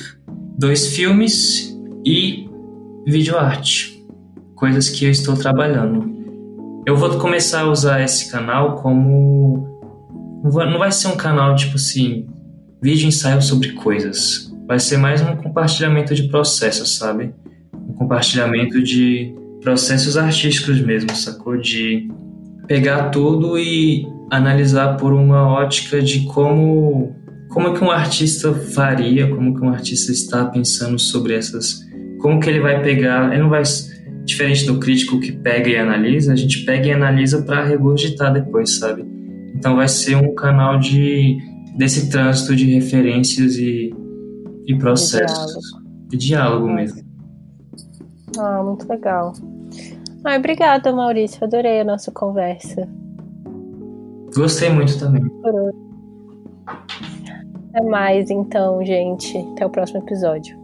[SPEAKER 2] dois filmes e vídeo arte, coisas que eu estou trabalhando. Eu vou começar a usar esse canal como não vai ser um canal tipo assim, vídeo ensaio sobre coisas. Vai ser mais um compartilhamento de processos, sabe? Um compartilhamento de processos artísticos mesmo, sacou? De pegar tudo e analisar por uma ótica de como como que um artista faria, como que um artista está pensando sobre essas, como que ele vai pegar, ele não vai diferente do crítico que pega e analisa, a gente pega e analisa para regurgitar depois, sabe? Então vai ser um canal de desse trânsito de referências e, e processos, de diálogo, de diálogo mesmo.
[SPEAKER 1] Ah, muito legal. Ai, obrigada, Maurício. Adorei a nossa conversa.
[SPEAKER 2] Gostei muito também.
[SPEAKER 1] Até mais, então, gente. Até o próximo episódio.